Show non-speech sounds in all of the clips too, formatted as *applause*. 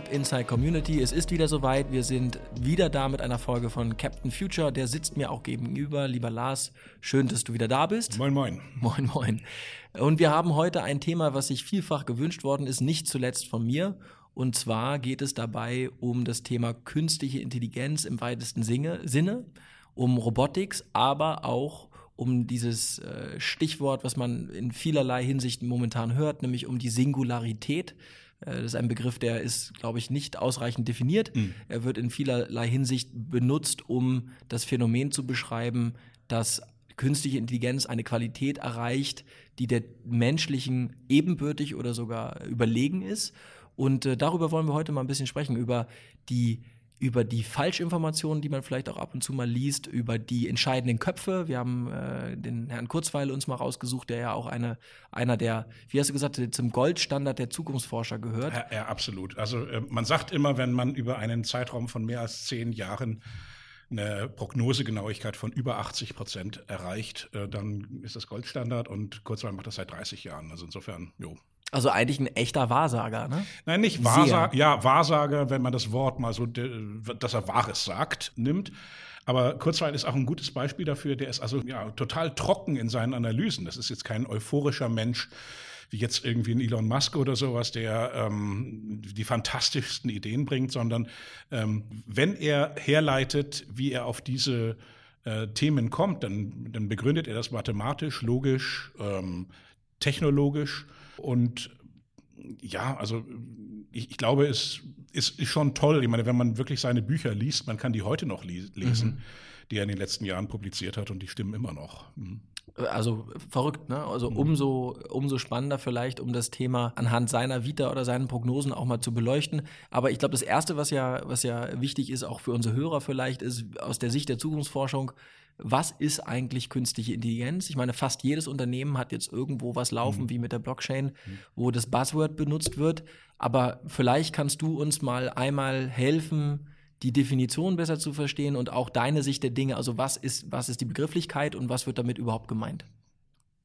Cap Inside Community, es ist wieder soweit. Wir sind wieder da mit einer Folge von Captain Future. Der sitzt mir auch gegenüber. Lieber Lars, schön, dass du wieder da bist. Moin, moin. Moin, moin. Und wir haben heute ein Thema, was sich vielfach gewünscht worden ist, nicht zuletzt von mir. Und zwar geht es dabei um das Thema künstliche Intelligenz im weitesten Sinne, um Robotics, aber auch um dieses äh, Stichwort, was man in vielerlei Hinsicht momentan hört, nämlich um die Singularität. Äh, das ist ein Begriff, der ist, glaube ich, nicht ausreichend definiert. Mhm. Er wird in vielerlei Hinsicht benutzt, um das Phänomen zu beschreiben, dass künstliche Intelligenz eine Qualität erreicht, die der menschlichen ebenbürtig oder sogar überlegen ist. Und äh, darüber wollen wir heute mal ein bisschen sprechen, über die über die Falschinformationen, die man vielleicht auch ab und zu mal liest, über die entscheidenden Köpfe. Wir haben äh, den Herrn Kurzweil uns mal rausgesucht, der ja auch eine, einer der, wie hast du gesagt, zum Goldstandard der Zukunftsforscher gehört. Ja, ja absolut. Also äh, man sagt immer, wenn man über einen Zeitraum von mehr als zehn Jahren eine Prognosegenauigkeit von über 80 Prozent erreicht, äh, dann ist das Goldstandard und Kurzweil macht das seit 30 Jahren. Also insofern, jo, also eigentlich ein echter Wahrsager, ne? Nein, nicht Wahrsager. Ja, Wahrsager, wenn man das Wort mal so, dass er Wahres sagt, nimmt. Aber Kurzweil ist auch ein gutes Beispiel dafür. Der ist also ja, total trocken in seinen Analysen. Das ist jetzt kein euphorischer Mensch, wie jetzt irgendwie ein Elon Musk oder sowas, der ähm, die fantastischsten Ideen bringt, sondern ähm, wenn er herleitet, wie er auf diese äh, Themen kommt, dann, dann begründet er das mathematisch, logisch, ähm, technologisch und ja, also ich, ich, glaube, es ist, ist, schon toll. Ich meine, wenn man wirklich seine Bücher liest, man kann die heute noch lesen, mhm. die er in den letzten Jahren publiziert hat und die stimmen immer noch. Mhm. Also verrückt, ne? Also mhm. umso, umso spannender vielleicht, um das Thema anhand seiner Vita oder seinen Prognosen auch mal zu beleuchten. Aber ich glaube, das Erste, was ja, was ja wichtig ist, auch für unsere Hörer vielleicht, ist aus der Sicht der Zukunftsforschung, was ist eigentlich künstliche Intelligenz? Ich meine, fast jedes Unternehmen hat jetzt irgendwo was laufen, mhm. wie mit der Blockchain, mhm. wo das Buzzword benutzt wird. Aber vielleicht kannst du uns mal einmal helfen, die Definition besser zu verstehen und auch deine Sicht der Dinge. Also was ist, was ist die Begrifflichkeit und was wird damit überhaupt gemeint?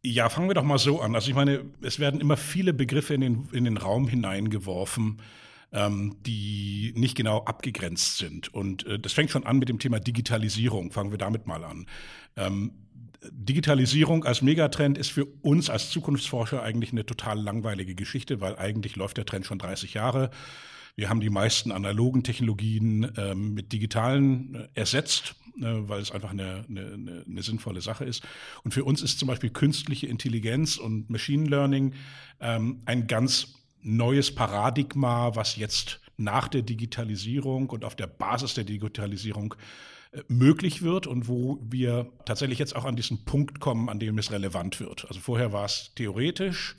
Ja, fangen wir doch mal so an. Also ich meine, es werden immer viele Begriffe in den, in den Raum hineingeworfen ähm, die nicht genau abgegrenzt sind. Und äh, das fängt schon an mit dem Thema Digitalisierung. Fangen wir damit mal an. Ähm, Digitalisierung als Megatrend ist für uns als Zukunftsforscher eigentlich eine total langweilige Geschichte, weil eigentlich läuft der Trend schon 30 Jahre. Wir haben die meisten analogen Technologien ähm, mit digitalen äh, ersetzt, äh, weil es einfach eine, eine, eine, sinnvolle Sache ist. Und für uns ist zum Beispiel künstliche Intelligenz und Machine Learning ähm, ein ganz neues Paradigma, was jetzt nach der Digitalisierung und auf der Basis der Digitalisierung äh, möglich wird und wo wir tatsächlich jetzt auch an diesen Punkt kommen, an dem es relevant wird. Also vorher war es theoretisch,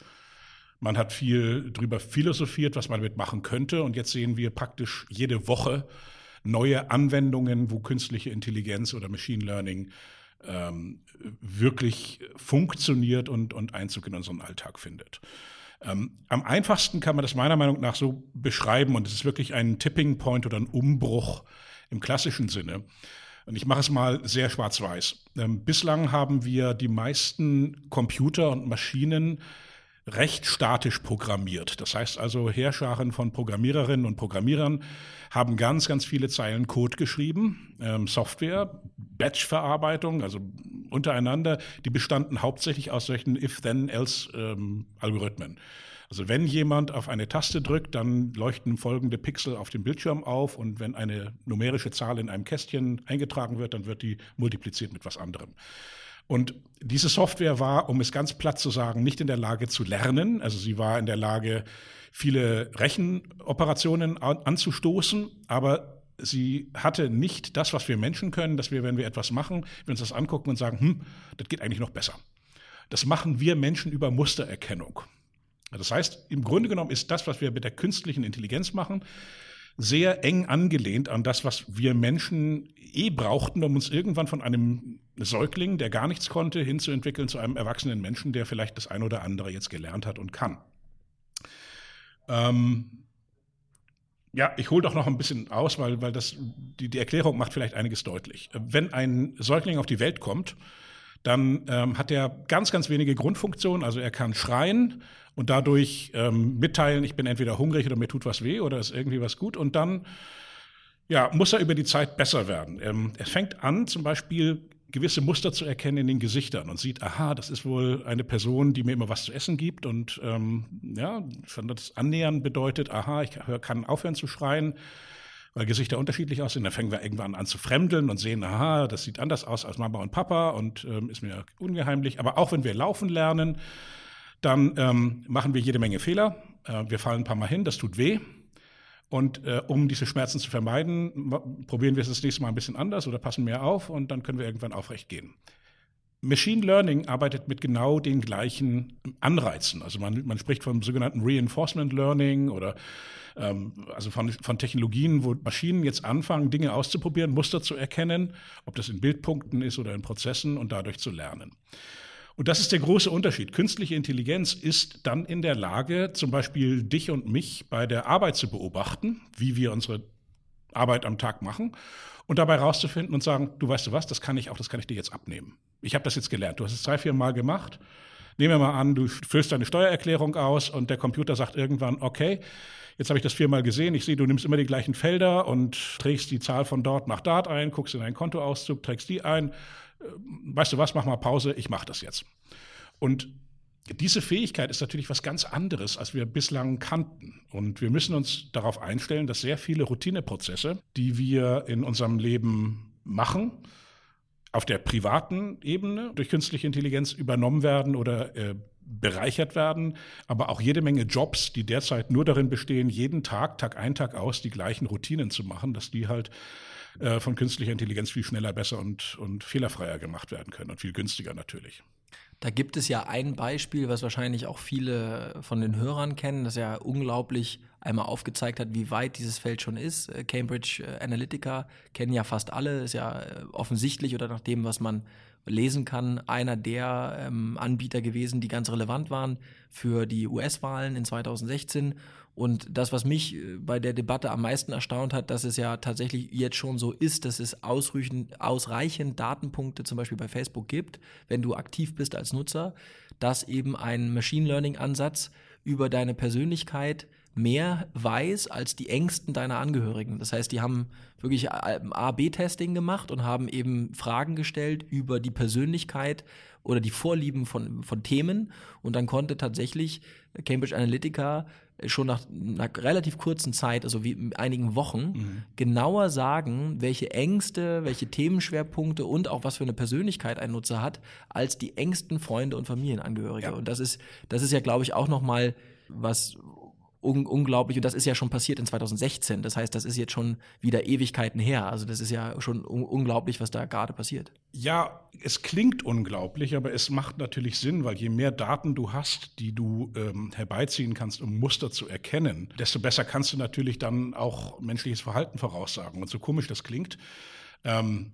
man hat viel drüber philosophiert, was man damit machen könnte und jetzt sehen wir praktisch jede Woche neue Anwendungen, wo künstliche Intelligenz oder Machine Learning ähm, wirklich funktioniert und, und Einzug in unseren Alltag findet. Ähm, am einfachsten kann man das meiner Meinung nach so beschreiben und es ist wirklich ein Tipping Point oder ein Umbruch im klassischen Sinne. Und ich mache es mal sehr schwarz-weiß. Ähm, bislang haben wir die meisten Computer und Maschinen recht statisch programmiert. Das heißt also, Herrscharen von Programmiererinnen und Programmierern haben ganz, ganz viele Zeilen Code geschrieben, ähm, Software, Batch-Verarbeitung, also untereinander, die bestanden hauptsächlich aus solchen If-Then-Else-Algorithmen. Ähm, also wenn jemand auf eine Taste drückt, dann leuchten folgende Pixel auf dem Bildschirm auf und wenn eine numerische Zahl in einem Kästchen eingetragen wird, dann wird die multipliziert mit was anderem. Und diese Software war, um es ganz platt zu sagen, nicht in der Lage zu lernen. Also sie war in der Lage, viele Rechenoperationen anzustoßen, aber sie hatte nicht das, was wir Menschen können, dass wir, wenn wir etwas machen, wir uns das angucken und sagen, hm, das geht eigentlich noch besser. Das machen wir Menschen über Mustererkennung. Das heißt, im Grunde genommen ist das, was wir mit der künstlichen Intelligenz machen, sehr eng angelehnt an das, was wir Menschen eh brauchten, um uns irgendwann von einem Säugling, der gar nichts konnte, hinzuentwickeln zu einem erwachsenen Menschen, der vielleicht das ein oder andere jetzt gelernt hat und kann. Ähm, ja, ich hole doch noch ein bisschen aus, weil, weil das, die, die Erklärung macht vielleicht einiges deutlich. Wenn ein Säugling auf die Welt kommt, dann ähm, hat er ganz, ganz wenige Grundfunktionen. Also er kann schreien und dadurch ähm, mitteilen, ich bin entweder hungrig oder mir tut was weh oder ist irgendwie was gut. Und dann ja, muss er über die Zeit besser werden. Ähm, er fängt an, zum Beispiel gewisse Muster zu erkennen in den Gesichtern und sieht, aha, das ist wohl eine Person, die mir immer was zu essen gibt und ähm, ja, schon das Annähern bedeutet, aha, ich kann aufhören zu schreien, weil Gesichter unterschiedlich aussehen. Dann fangen wir irgendwann an zu fremdeln und sehen, aha, das sieht anders aus als Mama und Papa und ähm, ist mir ungeheimlich. Aber auch wenn wir laufen lernen, dann ähm, machen wir jede Menge Fehler. Äh, wir fallen ein paar Mal hin, das tut weh. Und äh, um diese Schmerzen zu vermeiden, probieren wir es das nächste Mal ein bisschen anders oder passen mehr auf und dann können wir irgendwann aufrecht gehen. Machine Learning arbeitet mit genau den gleichen Anreizen. Also man, man spricht vom sogenannten Reinforcement Learning oder ähm, also von, von Technologien, wo Maschinen jetzt anfangen, Dinge auszuprobieren, Muster zu erkennen, ob das in Bildpunkten ist oder in Prozessen und dadurch zu lernen. Und das ist der große Unterschied. Künstliche Intelligenz ist dann in der Lage, zum Beispiel dich und mich bei der Arbeit zu beobachten, wie wir unsere Arbeit am Tag machen und dabei rauszufinden und sagen, du weißt du was, das kann ich auch, das kann ich dir jetzt abnehmen. Ich habe das jetzt gelernt. Du hast es drei, vier Mal gemacht. Nehmen wir mal an, du füllst deine Steuererklärung aus und der Computer sagt irgendwann, okay, jetzt habe ich das viermal gesehen, ich sehe, du nimmst immer die gleichen Felder und trägst die Zahl von dort nach dort ein, guckst in deinen Kontoauszug, trägst die ein weißt du was, mach mal Pause, ich mache das jetzt. Und diese Fähigkeit ist natürlich was ganz anderes, als wir bislang kannten. Und wir müssen uns darauf einstellen, dass sehr viele Routineprozesse, die wir in unserem Leben machen, auf der privaten Ebene durch künstliche Intelligenz übernommen werden oder äh, bereichert werden, aber auch jede Menge Jobs, die derzeit nur darin bestehen, jeden Tag, Tag ein, Tag aus, die gleichen Routinen zu machen, dass die halt äh, von künstlicher Intelligenz viel schneller, besser und, und fehlerfreier gemacht werden können und viel günstiger natürlich. Da gibt es ja ein Beispiel, was wahrscheinlich auch viele von den Hörern kennen, das ja unglaublich einmal aufgezeigt hat, wie weit dieses Feld schon ist. Äh, Cambridge äh, Analytica kennen ja fast alle, ist ja offensichtlich oder nach dem, was man lesen kann, einer der ähm, Anbieter gewesen, die ganz relevant waren für die US-Wahlen in 2016 und das, was mich äh, bei der Debatte am meisten erstaunt hat, dass es ja tatsächlich jetzt schon so ist, dass es ausreichend, ausreichend Datenpunkte zum Beispiel bei Facebook gibt, wenn du aktiv bist als Nutzer, dass eben ein Machine Learning-Ansatz über deine Persönlichkeit mehr weiß als die Ängsten deiner Angehörigen. Das heißt, die haben wirklich A-B-Testing gemacht und haben eben Fragen gestellt über die Persönlichkeit oder die Vorlieben von, von Themen. Und dann konnte tatsächlich Cambridge Analytica schon nach einer relativ kurzen Zeit, also wie einigen Wochen, mhm. genauer sagen, welche Ängste, welche Themenschwerpunkte und auch was für eine Persönlichkeit ein Nutzer hat, als die engsten Freunde und Familienangehörige. Ja. Und das ist, das ist ja, glaube ich, auch nochmal was un unglaublich. Und das ist ja schon passiert in 2016. Das heißt, das ist jetzt schon wieder Ewigkeiten her. Also das ist ja schon un unglaublich, was da gerade passiert. Ja, es klingt unglaublich, aber es macht natürlich Sinn, weil je mehr Daten du hast, die du ähm, herbeiziehen kannst, um Muster zu erkennen, desto besser kannst du natürlich dann auch menschliches Verhalten voraussagen. Und so komisch das klingt, ähm,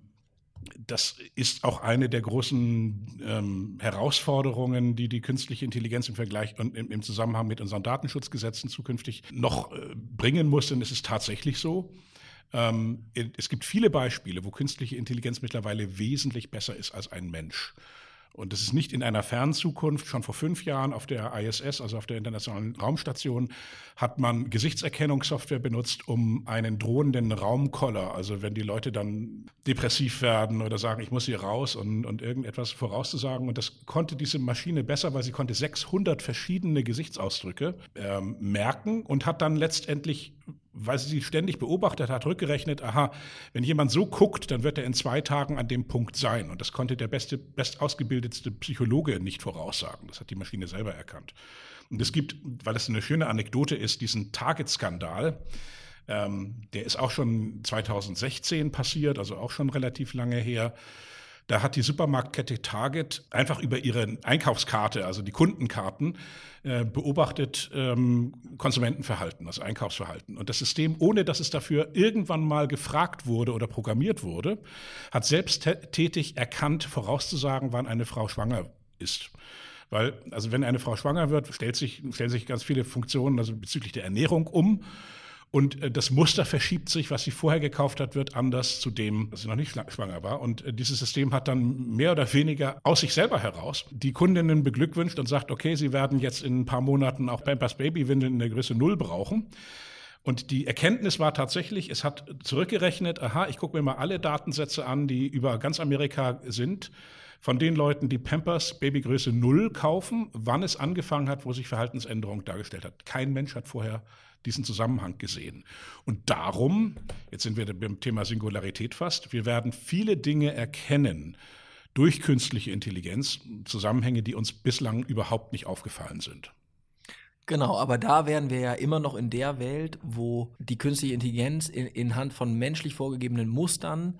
das ist auch eine der großen ähm, Herausforderungen, die die künstliche Intelligenz im Vergleich und im, im Zusammenhang mit unseren Datenschutzgesetzen zukünftig noch äh, bringen muss. Denn es ist tatsächlich so. Ähm, es gibt viele Beispiele, wo künstliche Intelligenz mittlerweile wesentlich besser ist als ein Mensch. Und das ist nicht in einer fernen Zukunft. Schon vor fünf Jahren auf der ISS, also auf der Internationalen Raumstation, hat man Gesichtserkennungssoftware benutzt, um einen drohenden Raumkoller, also wenn die Leute dann depressiv werden oder sagen, ich muss hier raus und, und irgendetwas vorauszusagen. Und das konnte diese Maschine besser, weil sie konnte 600 verschiedene Gesichtsausdrücke ähm, merken und hat dann letztendlich weil sie sie ständig beobachtet hat, rückgerechnet, aha, wenn jemand so guckt, dann wird er in zwei Tagen an dem Punkt sein. Und das konnte der beste, bestausgebildetste Psychologe nicht voraussagen. Das hat die Maschine selber erkannt. Und es gibt, weil es eine schöne Anekdote ist, diesen Target-Skandal. Ähm, der ist auch schon 2016 passiert, also auch schon relativ lange her. Da hat die Supermarktkette Target einfach über ihre Einkaufskarte, also die Kundenkarten, äh, beobachtet ähm, Konsumentenverhalten, also Einkaufsverhalten. Und das System, ohne dass es dafür irgendwann mal gefragt wurde oder programmiert wurde, hat selbsttätig erkannt, vorauszusagen, wann eine Frau schwanger ist. Weil, also wenn eine Frau schwanger wird, stellt sich, stellen sich ganz viele Funktionen also bezüglich der Ernährung um. Und äh, das Muster verschiebt sich, was sie vorher gekauft hat, wird anders zu dem, was sie noch nicht schwanger war. Und äh, dieses System hat dann mehr oder weniger aus sich selber heraus die Kundinnen beglückwünscht und sagt, okay, sie werden jetzt in ein paar Monaten auch Pampers Babywindeln in der Größe Null brauchen. Und die Erkenntnis war tatsächlich, es hat zurückgerechnet, aha, ich gucke mir mal alle Datensätze an, die über ganz Amerika sind, von den Leuten, die Pampers Babygröße Null kaufen, wann es angefangen hat, wo sich Verhaltensänderung dargestellt hat. Kein Mensch hat vorher diesen Zusammenhang gesehen. Und darum, jetzt sind wir beim Thema Singularität fast, wir werden viele Dinge erkennen durch künstliche Intelligenz, Zusammenhänge, die uns bislang überhaupt nicht aufgefallen sind. Genau, aber da wären wir ja immer noch in der Welt, wo die künstliche Intelligenz in, in Hand von menschlich vorgegebenen Mustern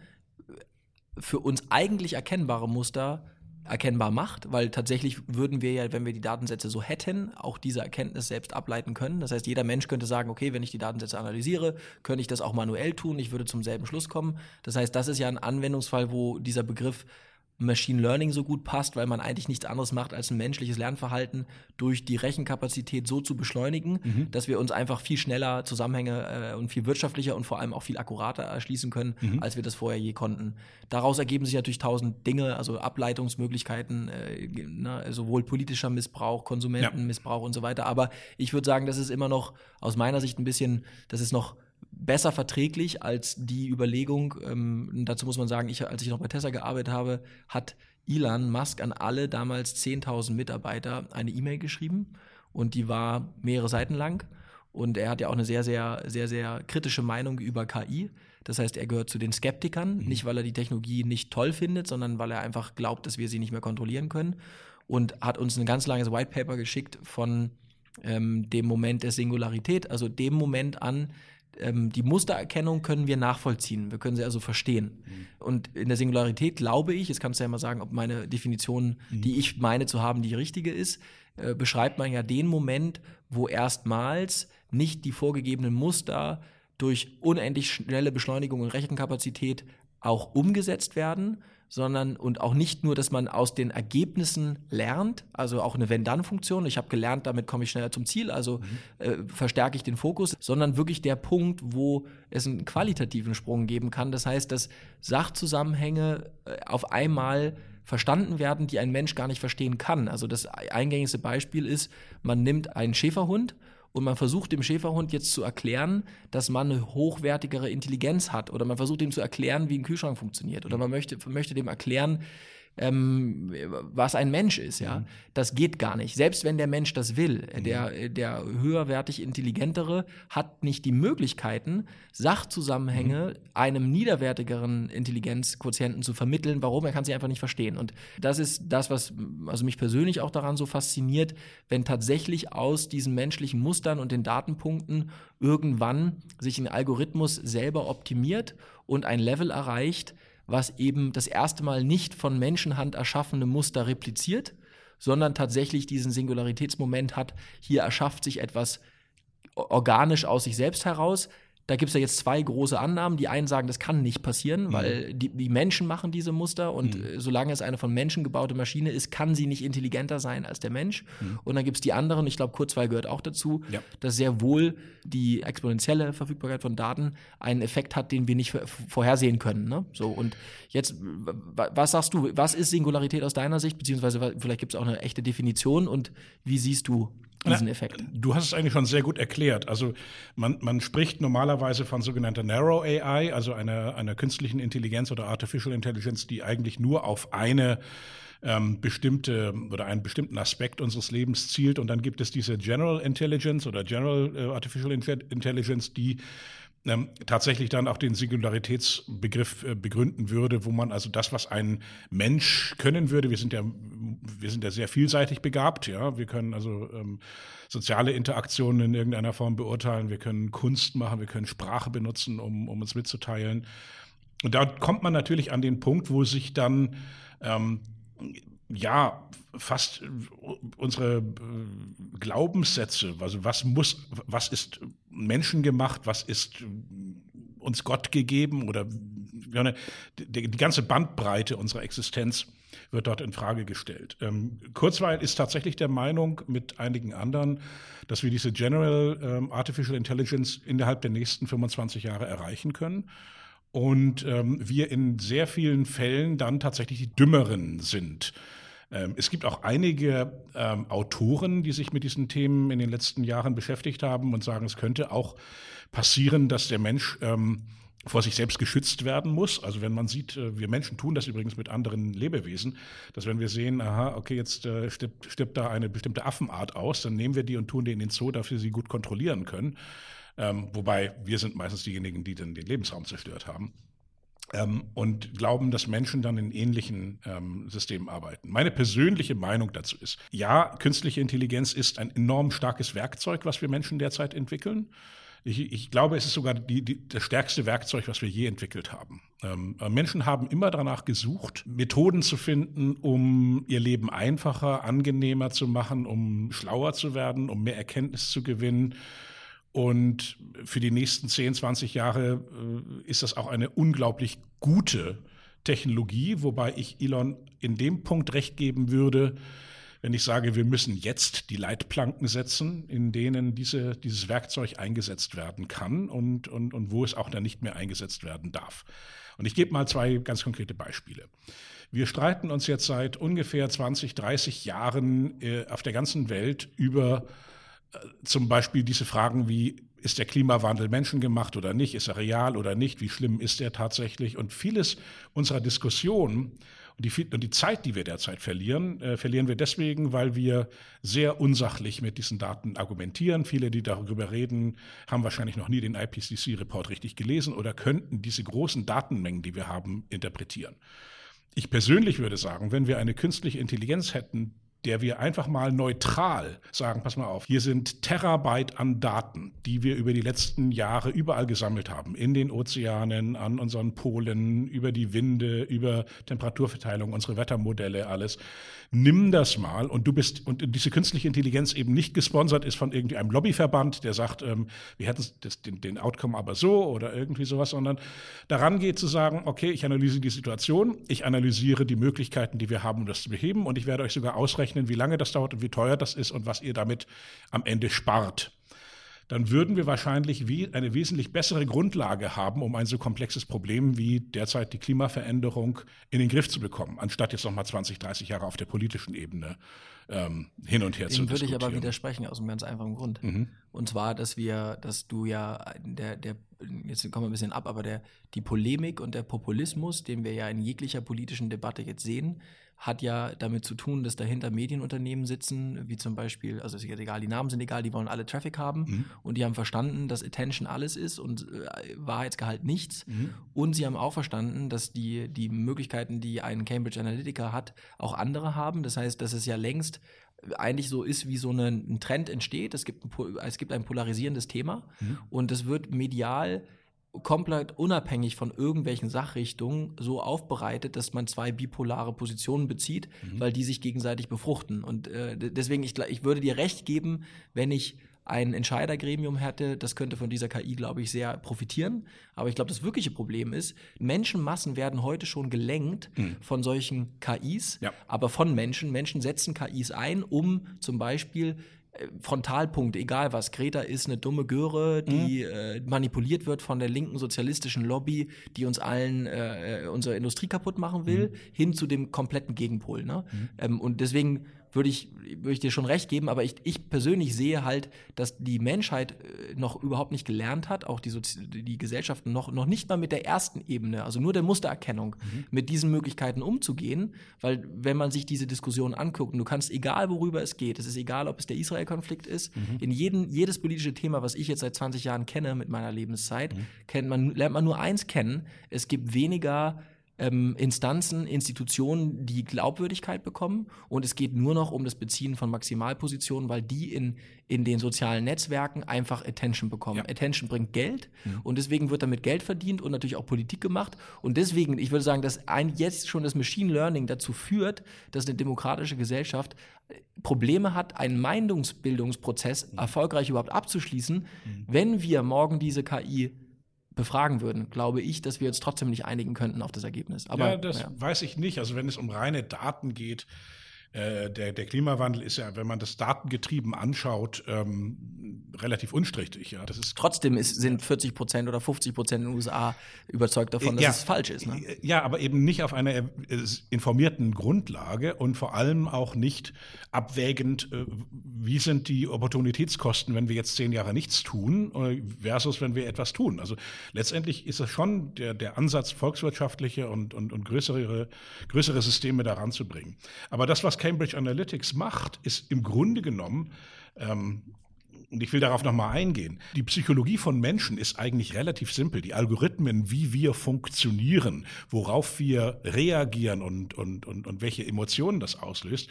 für uns eigentlich erkennbare Muster erkennbar macht, weil tatsächlich würden wir ja, wenn wir die Datensätze so hätten, auch diese Erkenntnis selbst ableiten können. Das heißt, jeder Mensch könnte sagen, okay, wenn ich die Datensätze analysiere, könnte ich das auch manuell tun, ich würde zum selben Schluss kommen. Das heißt, das ist ja ein Anwendungsfall, wo dieser Begriff Machine Learning so gut passt, weil man eigentlich nichts anderes macht, als ein menschliches Lernverhalten durch die Rechenkapazität so zu beschleunigen, mhm. dass wir uns einfach viel schneller Zusammenhänge äh, und viel wirtschaftlicher und vor allem auch viel akkurater erschließen können, mhm. als wir das vorher je konnten. Daraus ergeben sich natürlich tausend Dinge, also Ableitungsmöglichkeiten, äh, ne, sowohl politischer Missbrauch, Konsumentenmissbrauch ja. und so weiter. Aber ich würde sagen, das ist immer noch aus meiner Sicht ein bisschen, das ist noch besser verträglich als die Überlegung, ähm, dazu muss man sagen, ich, als ich noch bei Tesla gearbeitet habe, hat Elon Musk an alle damals 10.000 Mitarbeiter eine E-Mail geschrieben und die war mehrere Seiten lang und er hat ja auch eine sehr, sehr, sehr, sehr kritische Meinung über KI. Das heißt, er gehört zu den Skeptikern, mhm. nicht weil er die Technologie nicht toll findet, sondern weil er einfach glaubt, dass wir sie nicht mehr kontrollieren können und hat uns ein ganz langes White Paper geschickt von ähm, dem Moment der Singularität, also dem Moment an, ähm, die Mustererkennung können wir nachvollziehen. Wir können sie also verstehen. Mhm. Und in der Singularität glaube ich, jetzt kannst du ja mal sagen, ob meine Definition, mhm. die ich meine zu haben, die richtige ist, äh, beschreibt man ja den Moment, wo erstmals nicht die vorgegebenen Muster durch unendlich schnelle Beschleunigung und Rechenkapazität auch umgesetzt werden, sondern und auch nicht nur, dass man aus den Ergebnissen lernt, also auch eine Wenn-Dann-Funktion. Ich habe gelernt, damit komme ich schneller zum Ziel, also mhm. äh, verstärke ich den Fokus, sondern wirklich der Punkt, wo es einen qualitativen Sprung geben kann. Das heißt, dass Sachzusammenhänge äh, auf einmal verstanden werden, die ein Mensch gar nicht verstehen kann. Also das eingängigste Beispiel ist, man nimmt einen Schäferhund und man versucht dem Schäferhund jetzt zu erklären, dass man eine hochwertigere Intelligenz hat. Oder man versucht ihm zu erklären, wie ein Kühlschrank funktioniert. Oder man möchte, möchte dem erklären, ähm, was ein Mensch ist, ja. Mhm. Das geht gar nicht. Selbst wenn der Mensch das will, mhm. der, der höherwertig Intelligentere hat nicht die Möglichkeiten, Sachzusammenhänge mhm. einem niederwertigeren Intelligenzquotienten zu vermitteln. Warum? Er kann sie einfach nicht verstehen. Und das ist das, was also mich persönlich auch daran so fasziniert, wenn tatsächlich aus diesen menschlichen Mustern und den Datenpunkten irgendwann sich ein Algorithmus selber optimiert und ein Level erreicht, was eben das erste Mal nicht von Menschenhand erschaffene Muster repliziert, sondern tatsächlich diesen Singularitätsmoment hat, hier erschafft sich etwas organisch aus sich selbst heraus, da gibt es ja jetzt zwei große Annahmen. Die einen sagen, das kann nicht passieren, mhm. weil die, die, Menschen machen diese Muster und mhm. solange es eine von Menschen gebaute Maschine ist, kann sie nicht intelligenter sein als der Mensch. Mhm. Und dann gibt es die anderen, ich glaube, Kurzweil gehört auch dazu, ja. dass sehr wohl die exponentielle Verfügbarkeit von Daten einen Effekt hat, den wir nicht vorhersehen können. Ne? So, und jetzt, was sagst du, was ist Singularität aus deiner Sicht, beziehungsweise vielleicht gibt es auch eine echte Definition und wie siehst du diesen Effekt. Du hast es eigentlich schon sehr gut erklärt. Also man, man spricht normalerweise von sogenannter Narrow AI, also einer, einer künstlichen Intelligenz oder Artificial Intelligence, die eigentlich nur auf eine ähm, bestimmte oder einen bestimmten Aspekt unseres Lebens zielt. Und dann gibt es diese General Intelligence oder General äh, Artificial Intelligence, die ähm, tatsächlich dann auch den Singularitätsbegriff äh, begründen würde, wo man also das, was ein Mensch können würde, wir sind ja, wir sind ja sehr vielseitig begabt, ja, wir können also ähm, soziale Interaktionen in irgendeiner Form beurteilen, wir können Kunst machen, wir können Sprache benutzen, um, um uns mitzuteilen. Und da kommt man natürlich an den Punkt, wo sich dann ähm, ja, fast äh, unsere äh, Glaubenssätze, also was muss, was ist menschengemacht, was ist äh, uns Gott gegeben oder die ganze Bandbreite unserer Existenz wird dort in Frage gestellt. Ähm, Kurzweil ist tatsächlich der Meinung mit einigen anderen, dass wir diese General ähm, Artificial Intelligence innerhalb der nächsten 25 Jahre erreichen können. Und ähm, wir in sehr vielen Fällen dann tatsächlich die Dümmeren sind. Ähm, es gibt auch einige ähm, Autoren, die sich mit diesen Themen in den letzten Jahren beschäftigt haben und sagen, es könnte auch passieren, dass der Mensch ähm, vor sich selbst geschützt werden muss. Also wenn man sieht, äh, wir Menschen tun das übrigens mit anderen Lebewesen, dass wenn wir sehen, aha, okay, jetzt äh, stirbt, stirbt da eine bestimmte Affenart aus, dann nehmen wir die und tun die in den Zoo, dafür sie gut kontrollieren können. Ähm, wobei wir sind meistens diejenigen, die dann den Lebensraum zerstört haben. Ähm, und glauben, dass Menschen dann in ähnlichen ähm, Systemen arbeiten. Meine persönliche Meinung dazu ist, ja, künstliche Intelligenz ist ein enorm starkes Werkzeug, was wir Menschen derzeit entwickeln. Ich, ich glaube, es ist sogar die, die, das stärkste Werkzeug, was wir je entwickelt haben. Ähm, Menschen haben immer danach gesucht, Methoden zu finden, um ihr Leben einfacher, angenehmer zu machen, um schlauer zu werden, um mehr Erkenntnis zu gewinnen. Und für die nächsten 10, 20 Jahre äh, ist das auch eine unglaublich gute Technologie, wobei ich Elon in dem Punkt recht geben würde, wenn ich sage, wir müssen jetzt die Leitplanken setzen, in denen diese, dieses Werkzeug eingesetzt werden kann und, und, und wo es auch dann nicht mehr eingesetzt werden darf. Und ich gebe mal zwei ganz konkrete Beispiele. Wir streiten uns jetzt seit ungefähr 20, 30 Jahren äh, auf der ganzen Welt über zum Beispiel diese Fragen wie, ist der Klimawandel menschengemacht oder nicht? Ist er real oder nicht? Wie schlimm ist er tatsächlich? Und vieles unserer Diskussionen und die, und die Zeit, die wir derzeit verlieren, äh, verlieren wir deswegen, weil wir sehr unsachlich mit diesen Daten argumentieren. Viele, die darüber reden, haben wahrscheinlich noch nie den IPCC-Report richtig gelesen oder könnten diese großen Datenmengen, die wir haben, interpretieren. Ich persönlich würde sagen, wenn wir eine künstliche Intelligenz hätten, der wir einfach mal neutral sagen, pass mal auf, hier sind Terabyte an Daten, die wir über die letzten Jahre überall gesammelt haben, in den Ozeanen, an unseren Polen, über die Winde, über Temperaturverteilung, unsere Wettermodelle, alles. Nimm das mal und du bist, und diese künstliche Intelligenz eben nicht gesponsert ist von irgendwie einem Lobbyverband, der sagt, ähm, wir hätten den, den Outcome aber so oder irgendwie sowas, sondern daran geht zu sagen, okay, ich analysiere die Situation, ich analysiere die Möglichkeiten, die wir haben, um das zu beheben und ich werde euch sogar ausrechnen, ausrechnen, wie lange das dauert und wie teuer das ist und was ihr damit am Ende spart, dann würden wir wahrscheinlich eine wesentlich bessere Grundlage haben, um ein so komplexes Problem wie derzeit die Klimaveränderung in den Griff zu bekommen, anstatt jetzt noch mal 20, 30 Jahre auf der politischen Ebene ähm, hin und her Dem zu diskutieren. würde ich aber widersprechen aus einem ganz einfachen Grund. Mhm. Und zwar, dass wir, dass du ja der, der, jetzt kommen wir ein bisschen ab, aber der, die Polemik und der Populismus, den wir ja in jeglicher politischen Debatte jetzt sehen, hat ja damit zu tun, dass dahinter Medienunternehmen sitzen, wie zum Beispiel, also ist jetzt egal, die Namen sind egal, die wollen alle Traffic haben mhm. und die haben verstanden, dass Attention alles ist und äh, Wahrheitsgehalt nichts. Mhm. Und sie haben auch verstanden, dass die, die Möglichkeiten, die ein Cambridge Analytica hat, auch andere haben. Das heißt, dass es ja längst eigentlich so ist, wie so eine, ein Trend entsteht. Es gibt ein, es gibt ein polarisierendes Thema mhm. und es wird medial komplett unabhängig von irgendwelchen Sachrichtungen so aufbereitet, dass man zwei bipolare Positionen bezieht, mhm. weil die sich gegenseitig befruchten. Und äh, deswegen, ich, ich würde dir recht geben, wenn ich ein Entscheidergremium hätte, das könnte von dieser KI, glaube ich, sehr profitieren. Aber ich glaube, das wirkliche Problem ist, Menschenmassen werden heute schon gelenkt mhm. von solchen KIs, ja. aber von Menschen. Menschen setzen KIs ein, um zum Beispiel Frontalpunkt, egal was. Greta ist eine dumme Göre, die mhm. äh, manipuliert wird von der linken sozialistischen Lobby, die uns allen äh, unsere Industrie kaputt machen will, mhm. hin zu dem kompletten Gegenpol. Ne? Mhm. Ähm, und deswegen würde ich, würde ich dir schon recht geben, aber ich, ich persönlich sehe halt, dass die Menschheit äh, noch überhaupt nicht gelernt hat, auch die, Sozi die Gesellschaften noch, noch nicht mal mit der ersten Ebene, also nur der Mustererkennung, mhm. mit diesen Möglichkeiten umzugehen, weil wenn man sich diese Diskussion anguckt, und du kannst, egal worüber es geht, es ist egal, ob es der Israel-Konflikt ist, mhm. in jeden, jedes politische Thema, was ich jetzt seit 20 Jahren kenne mit meiner Lebenszeit, mhm. kennt man, lernt man nur eins kennen, es gibt weniger ähm, Instanzen, Institutionen, die Glaubwürdigkeit bekommen. Und es geht nur noch um das Beziehen von Maximalpositionen, weil die in, in den sozialen Netzwerken einfach Attention bekommen. Ja. Attention bringt Geld mhm. und deswegen wird damit Geld verdient und natürlich auch Politik gemacht. Und deswegen, ich würde sagen, dass ein, jetzt schon das Machine Learning dazu führt, dass eine demokratische Gesellschaft äh, Probleme hat, einen Meinungsbildungsprozess mhm. erfolgreich überhaupt abzuschließen, mhm. wenn wir morgen diese KI befragen würden, glaube ich, dass wir uns trotzdem nicht einigen könnten auf das Ergebnis. Aber, ja, das ja. weiß ich nicht. Also wenn es um reine Daten geht, äh, der, der Klimawandel ist ja, wenn man das datengetrieben anschaut, ähm, relativ unstrittig. Ja, das ist Trotzdem ist, sind 40 Prozent oder 50 Prozent in den USA überzeugt davon, dass ja, es falsch ist. Ne? Ja, aber eben nicht auf einer äh, informierten Grundlage und vor allem auch nicht abwägend, äh, wie sind die Opportunitätskosten, wenn wir jetzt zehn Jahre nichts tun, versus wenn wir etwas tun. Also letztendlich ist es schon der, der Ansatz, volkswirtschaftliche und, und, und größere, größere Systeme daran zu bringen. Aber das, was Cambridge Analytics macht, ist im Grunde genommen, ähm, und ich will darauf nochmal eingehen, die Psychologie von Menschen ist eigentlich relativ simpel. Die Algorithmen, wie wir funktionieren, worauf wir reagieren und, und, und, und welche Emotionen das auslöst,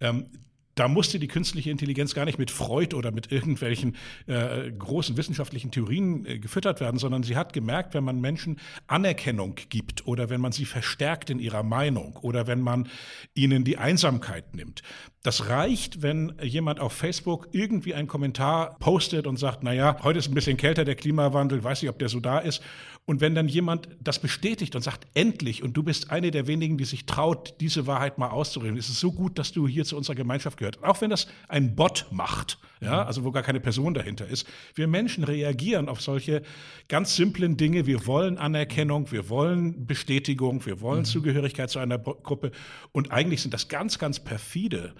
ähm, da musste die künstliche Intelligenz gar nicht mit Freud oder mit irgendwelchen äh, großen wissenschaftlichen Theorien äh, gefüttert werden, sondern sie hat gemerkt, wenn man Menschen Anerkennung gibt oder wenn man sie verstärkt in ihrer Meinung oder wenn man ihnen die Einsamkeit nimmt. Das reicht, wenn jemand auf Facebook irgendwie einen Kommentar postet und sagt, na ja, heute ist ein bisschen kälter, der Klimawandel, weiß nicht, ob der so da ist. Und wenn dann jemand das bestätigt und sagt, endlich, und du bist eine der wenigen, die sich traut, diese Wahrheit mal auszureden, ist es so gut, dass du hier zu unserer Gemeinschaft gehört. Auch wenn das ein Bot macht, ja, mhm. also wo gar keine Person dahinter ist. Wir Menschen reagieren auf solche ganz simplen Dinge. Wir wollen Anerkennung, wir wollen Bestätigung, wir wollen mhm. Zugehörigkeit zu einer Gruppe. Und eigentlich sind das ganz, ganz perfide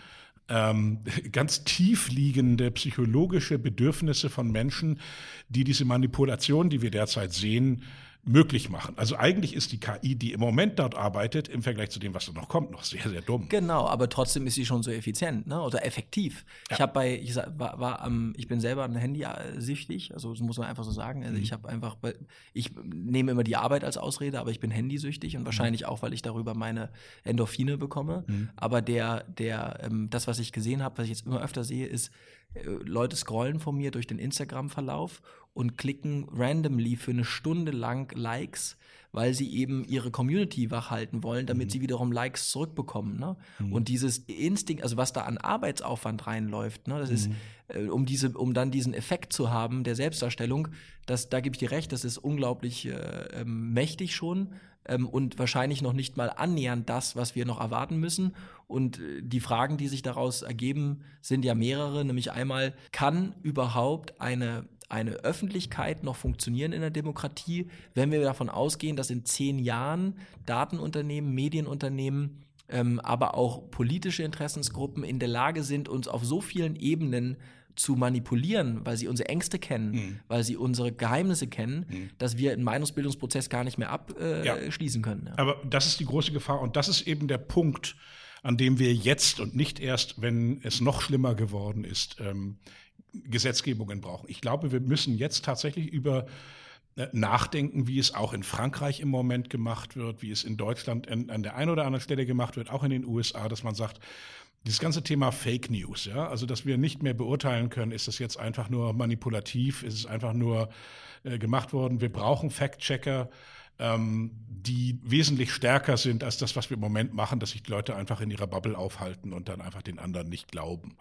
ähm, *laughs* ganz tiefliegende psychologische Bedürfnisse von Menschen, die diese Manipulation, die wir derzeit sehen, möglich machen. Also eigentlich ist die KI, die im Moment dort arbeitet, im Vergleich zu dem, was da noch kommt, noch sehr, sehr dumm. Genau, aber trotzdem ist sie schon so effizient ne? oder effektiv. Ja. Ich habe bei, ich war, war um, ich bin selber ein Handy süchtig, also das muss man einfach so sagen. Also mhm. ich habe einfach, ich nehme immer die Arbeit als Ausrede, aber ich bin handysüchtig und mhm. wahrscheinlich mhm. auch, weil ich darüber meine Endorphine bekomme. Mhm. Aber der, der, ähm, das, was ich gesehen habe, was ich jetzt immer öfter sehe, ist, äh, Leute scrollen von mir durch den Instagram-Verlauf und klicken randomly für eine Stunde lang Likes, weil sie eben ihre Community wachhalten wollen, damit mhm. sie wiederum Likes zurückbekommen. Ne? Mhm. Und dieses Instinkt, also was da an Arbeitsaufwand reinläuft, ne, das mhm. ist, äh, um diese, um dann diesen Effekt zu haben der Selbstdarstellung, das, da gebe ich dir recht, das ist unglaublich äh, ähm, mächtig schon ähm, und wahrscheinlich noch nicht mal annähernd das, was wir noch erwarten müssen. Und äh, die Fragen, die sich daraus ergeben, sind ja mehrere, nämlich einmal, kann überhaupt eine eine Öffentlichkeit noch funktionieren in der Demokratie, wenn wir davon ausgehen, dass in zehn Jahren Datenunternehmen, Medienunternehmen, ähm, aber auch politische Interessensgruppen in der Lage sind, uns auf so vielen Ebenen zu manipulieren, weil sie unsere Ängste kennen, mhm. weil sie unsere Geheimnisse kennen, mhm. dass wir einen Meinungsbildungsprozess gar nicht mehr abschließen äh, ja. können. Ja. Aber das ist die große Gefahr und das ist eben der Punkt, an dem wir jetzt und nicht erst, wenn es noch schlimmer geworden ist, ähm, Gesetzgebungen brauchen. Ich glaube, wir müssen jetzt tatsächlich über äh, nachdenken, wie es auch in Frankreich im Moment gemacht wird, wie es in Deutschland an, an der einen oder anderen Stelle gemacht wird, auch in den USA, dass man sagt, dieses ganze Thema Fake News, ja, also dass wir nicht mehr beurteilen können, ist das jetzt einfach nur manipulativ, ist es einfach nur äh, gemacht worden. Wir brauchen Fact-Checker, ähm, die wesentlich stärker sind als das, was wir im Moment machen, dass sich die Leute einfach in ihrer Bubble aufhalten und dann einfach den anderen nicht glauben.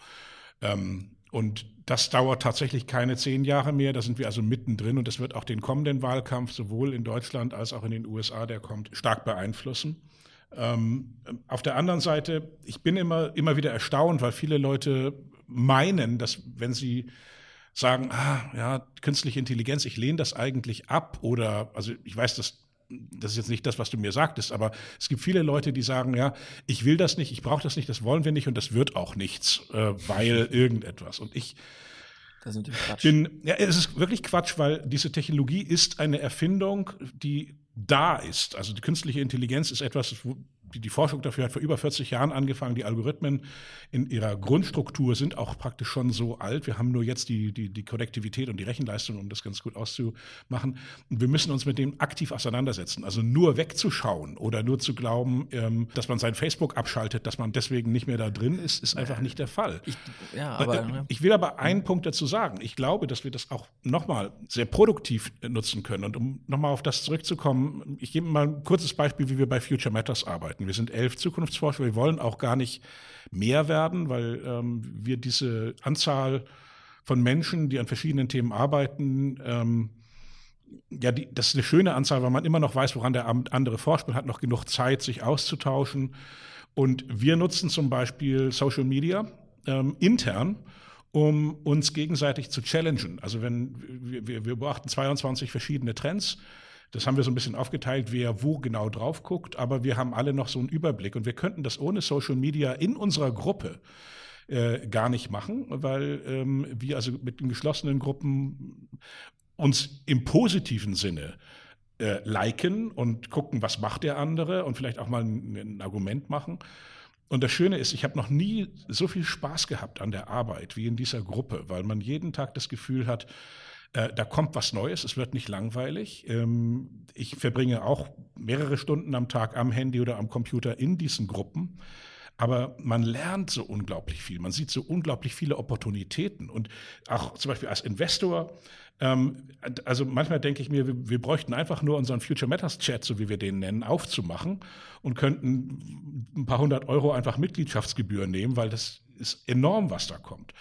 Ähm, und das dauert tatsächlich keine zehn Jahre mehr. Da sind wir also mittendrin und das wird auch den kommenden Wahlkampf sowohl in Deutschland als auch in den USA, der kommt, stark beeinflussen. Ähm, auf der anderen Seite, ich bin immer, immer wieder erstaunt, weil viele Leute meinen, dass wenn sie sagen, ah, ja, künstliche Intelligenz, ich lehne das eigentlich ab oder, also ich weiß, dass das ist jetzt nicht das, was du mir sagtest, aber es gibt viele Leute, die sagen, ja, ich will das nicht, ich brauche das nicht, das wollen wir nicht und das wird auch nichts, äh, weil *laughs* irgendetwas. Und ich das ist Quatsch. bin, ja, es ist wirklich Quatsch, weil diese Technologie ist eine Erfindung, die da ist. Also die künstliche Intelligenz ist etwas, die, die Forschung dafür hat vor über 40 Jahren angefangen. Die Algorithmen in ihrer Grundstruktur sind auch praktisch schon so alt. Wir haben nur jetzt die, die, die Konnektivität und die Rechenleistung, um das ganz gut auszumachen. Und wir müssen uns mit dem aktiv auseinandersetzen. Also nur wegzuschauen oder nur zu glauben, ähm, dass man sein Facebook abschaltet, dass man deswegen nicht mehr da drin ist, ist einfach nicht der Fall. Ich, ja, aber, äh, ich will aber einen Punkt dazu sagen. Ich glaube, dass wir das auch nochmal sehr produktiv nutzen können. Und um nochmal auf das zurückzukommen, ich gebe mal ein kurzes Beispiel, wie wir bei Future Matters arbeiten. Wir sind elf Zukunftsforscher. Wir wollen auch gar nicht mehr werden, weil ähm, wir diese Anzahl von Menschen, die an verschiedenen Themen arbeiten, ähm, ja, die, das ist eine schöne Anzahl, weil man immer noch weiß, woran der andere forscht. Man hat noch genug Zeit, sich auszutauschen. Und wir nutzen zum Beispiel Social Media ähm, intern, um uns gegenseitig zu challengen. Also wenn wir, wir beobachten 22 verschiedene Trends. Das haben wir so ein bisschen aufgeteilt, wer wo genau drauf guckt, aber wir haben alle noch so einen Überblick und wir könnten das ohne Social Media in unserer Gruppe äh, gar nicht machen, weil ähm, wir also mit den geschlossenen Gruppen uns im positiven Sinne äh, liken und gucken, was macht der andere und vielleicht auch mal ein, ein Argument machen. Und das Schöne ist, ich habe noch nie so viel Spaß gehabt an der Arbeit wie in dieser Gruppe, weil man jeden Tag das Gefühl hat, äh, da kommt was Neues, es wird nicht langweilig. Ähm, ich verbringe auch mehrere Stunden am Tag am Handy oder am Computer in diesen Gruppen. Aber man lernt so unglaublich viel. Man sieht so unglaublich viele Opportunitäten. Und auch zum Beispiel als Investor, ähm, also manchmal denke ich mir, wir, wir, bräuchten einfach nur unseren Future Matters Chat, so wie wir den nennen, aufzumachen und könnten ein paar hundert Euro einfach Mitgliedschaftsgebühr nehmen, weil das ist enorm, was da kommt.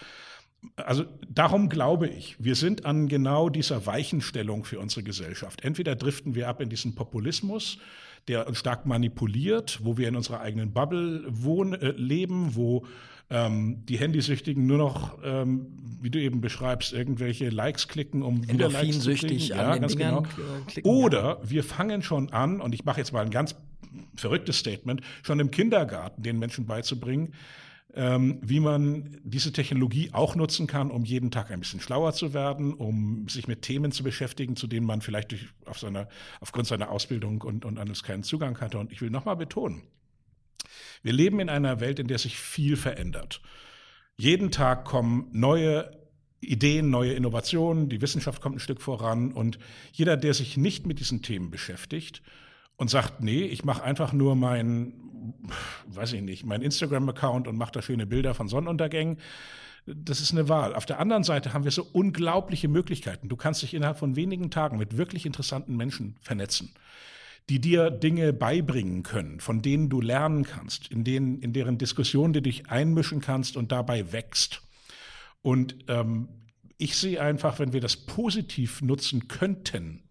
Also darum glaube ich, wir sind an genau dieser Weichenstellung für unsere Gesellschaft. Entweder driften wir ab in diesen Populismus, der uns stark manipuliert, wo wir in unserer eigenen Bubble wohnen, äh, leben, wo ähm, die Handysüchtigen nur noch, ähm, wie du eben beschreibst, irgendwelche Likes klicken, um wieder Likes zu kriegen. Ja, ganz Dingern genau. Klicken, Oder ja. wir fangen schon an, und ich mache jetzt mal ein ganz verrücktes Statement, schon im Kindergarten den Menschen beizubringen, ähm, wie man diese Technologie auch nutzen kann, um jeden Tag ein bisschen schlauer zu werden, um sich mit Themen zu beschäftigen, zu denen man vielleicht durch, auf seiner, aufgrund seiner Ausbildung und, und alles keinen Zugang hatte. Und ich will nochmal betonen, wir leben in einer Welt, in der sich viel verändert. Jeden Tag kommen neue Ideen, neue Innovationen, die Wissenschaft kommt ein Stück voran und jeder, der sich nicht mit diesen Themen beschäftigt und sagt, nee, ich mache einfach nur mein, weiß ich nicht, mein Instagram-Account und mache da schöne Bilder von Sonnenuntergängen, das ist eine Wahl. Auf der anderen Seite haben wir so unglaubliche Möglichkeiten. Du kannst dich innerhalb von wenigen Tagen mit wirklich interessanten Menschen vernetzen die dir Dinge beibringen können, von denen du lernen kannst, in, denen, in deren Diskussion du dich einmischen kannst und dabei wächst. Und ähm, ich sehe einfach, wenn wir das positiv nutzen könnten,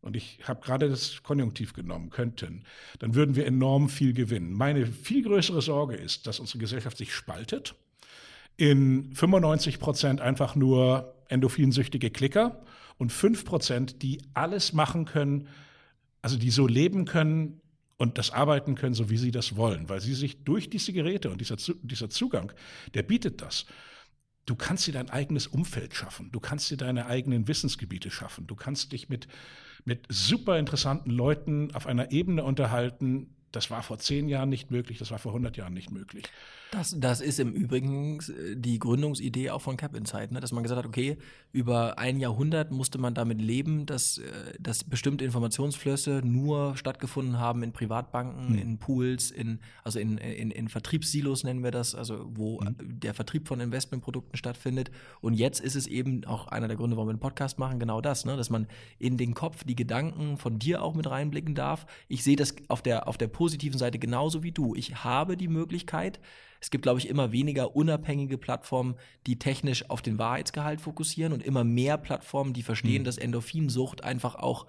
und ich habe gerade das Konjunktiv genommen, könnten, dann würden wir enorm viel gewinnen. Meine viel größere Sorge ist, dass unsere Gesellschaft sich spaltet in 95 Prozent einfach nur endophinsüchtige Klicker und 5 Prozent, die alles machen können, also die so leben können und das arbeiten können, so wie sie das wollen, weil sie sich durch diese Geräte und dieser, dieser Zugang, der bietet das. Du kannst dir dein eigenes Umfeld schaffen, du kannst dir deine eigenen Wissensgebiete schaffen, du kannst dich mit, mit super interessanten Leuten auf einer Ebene unterhalten, das war vor zehn Jahren nicht möglich, das war vor 100 Jahren nicht möglich. Das, das ist im Übrigen äh, die Gründungsidee auch von Cap Insight, ne? dass man gesagt hat, okay, über ein Jahrhundert musste man damit leben, dass, äh, dass bestimmte Informationsflüsse nur stattgefunden haben in Privatbanken, mhm. in Pools, in, also in, in, in Vertriebssilos nennen wir das, also wo mhm. der Vertrieb von Investmentprodukten stattfindet. Und jetzt ist es eben auch einer der Gründe, warum wir einen Podcast machen, genau das, ne? dass man in den Kopf die Gedanken von dir auch mit reinblicken darf. Ich sehe das auf der, auf der positiven Seite genauso wie du. Ich habe die Möglichkeit, es gibt, glaube ich, immer weniger unabhängige Plattformen, die technisch auf den Wahrheitsgehalt fokussieren und immer mehr Plattformen, die verstehen, mhm. dass Endorphinsucht einfach auch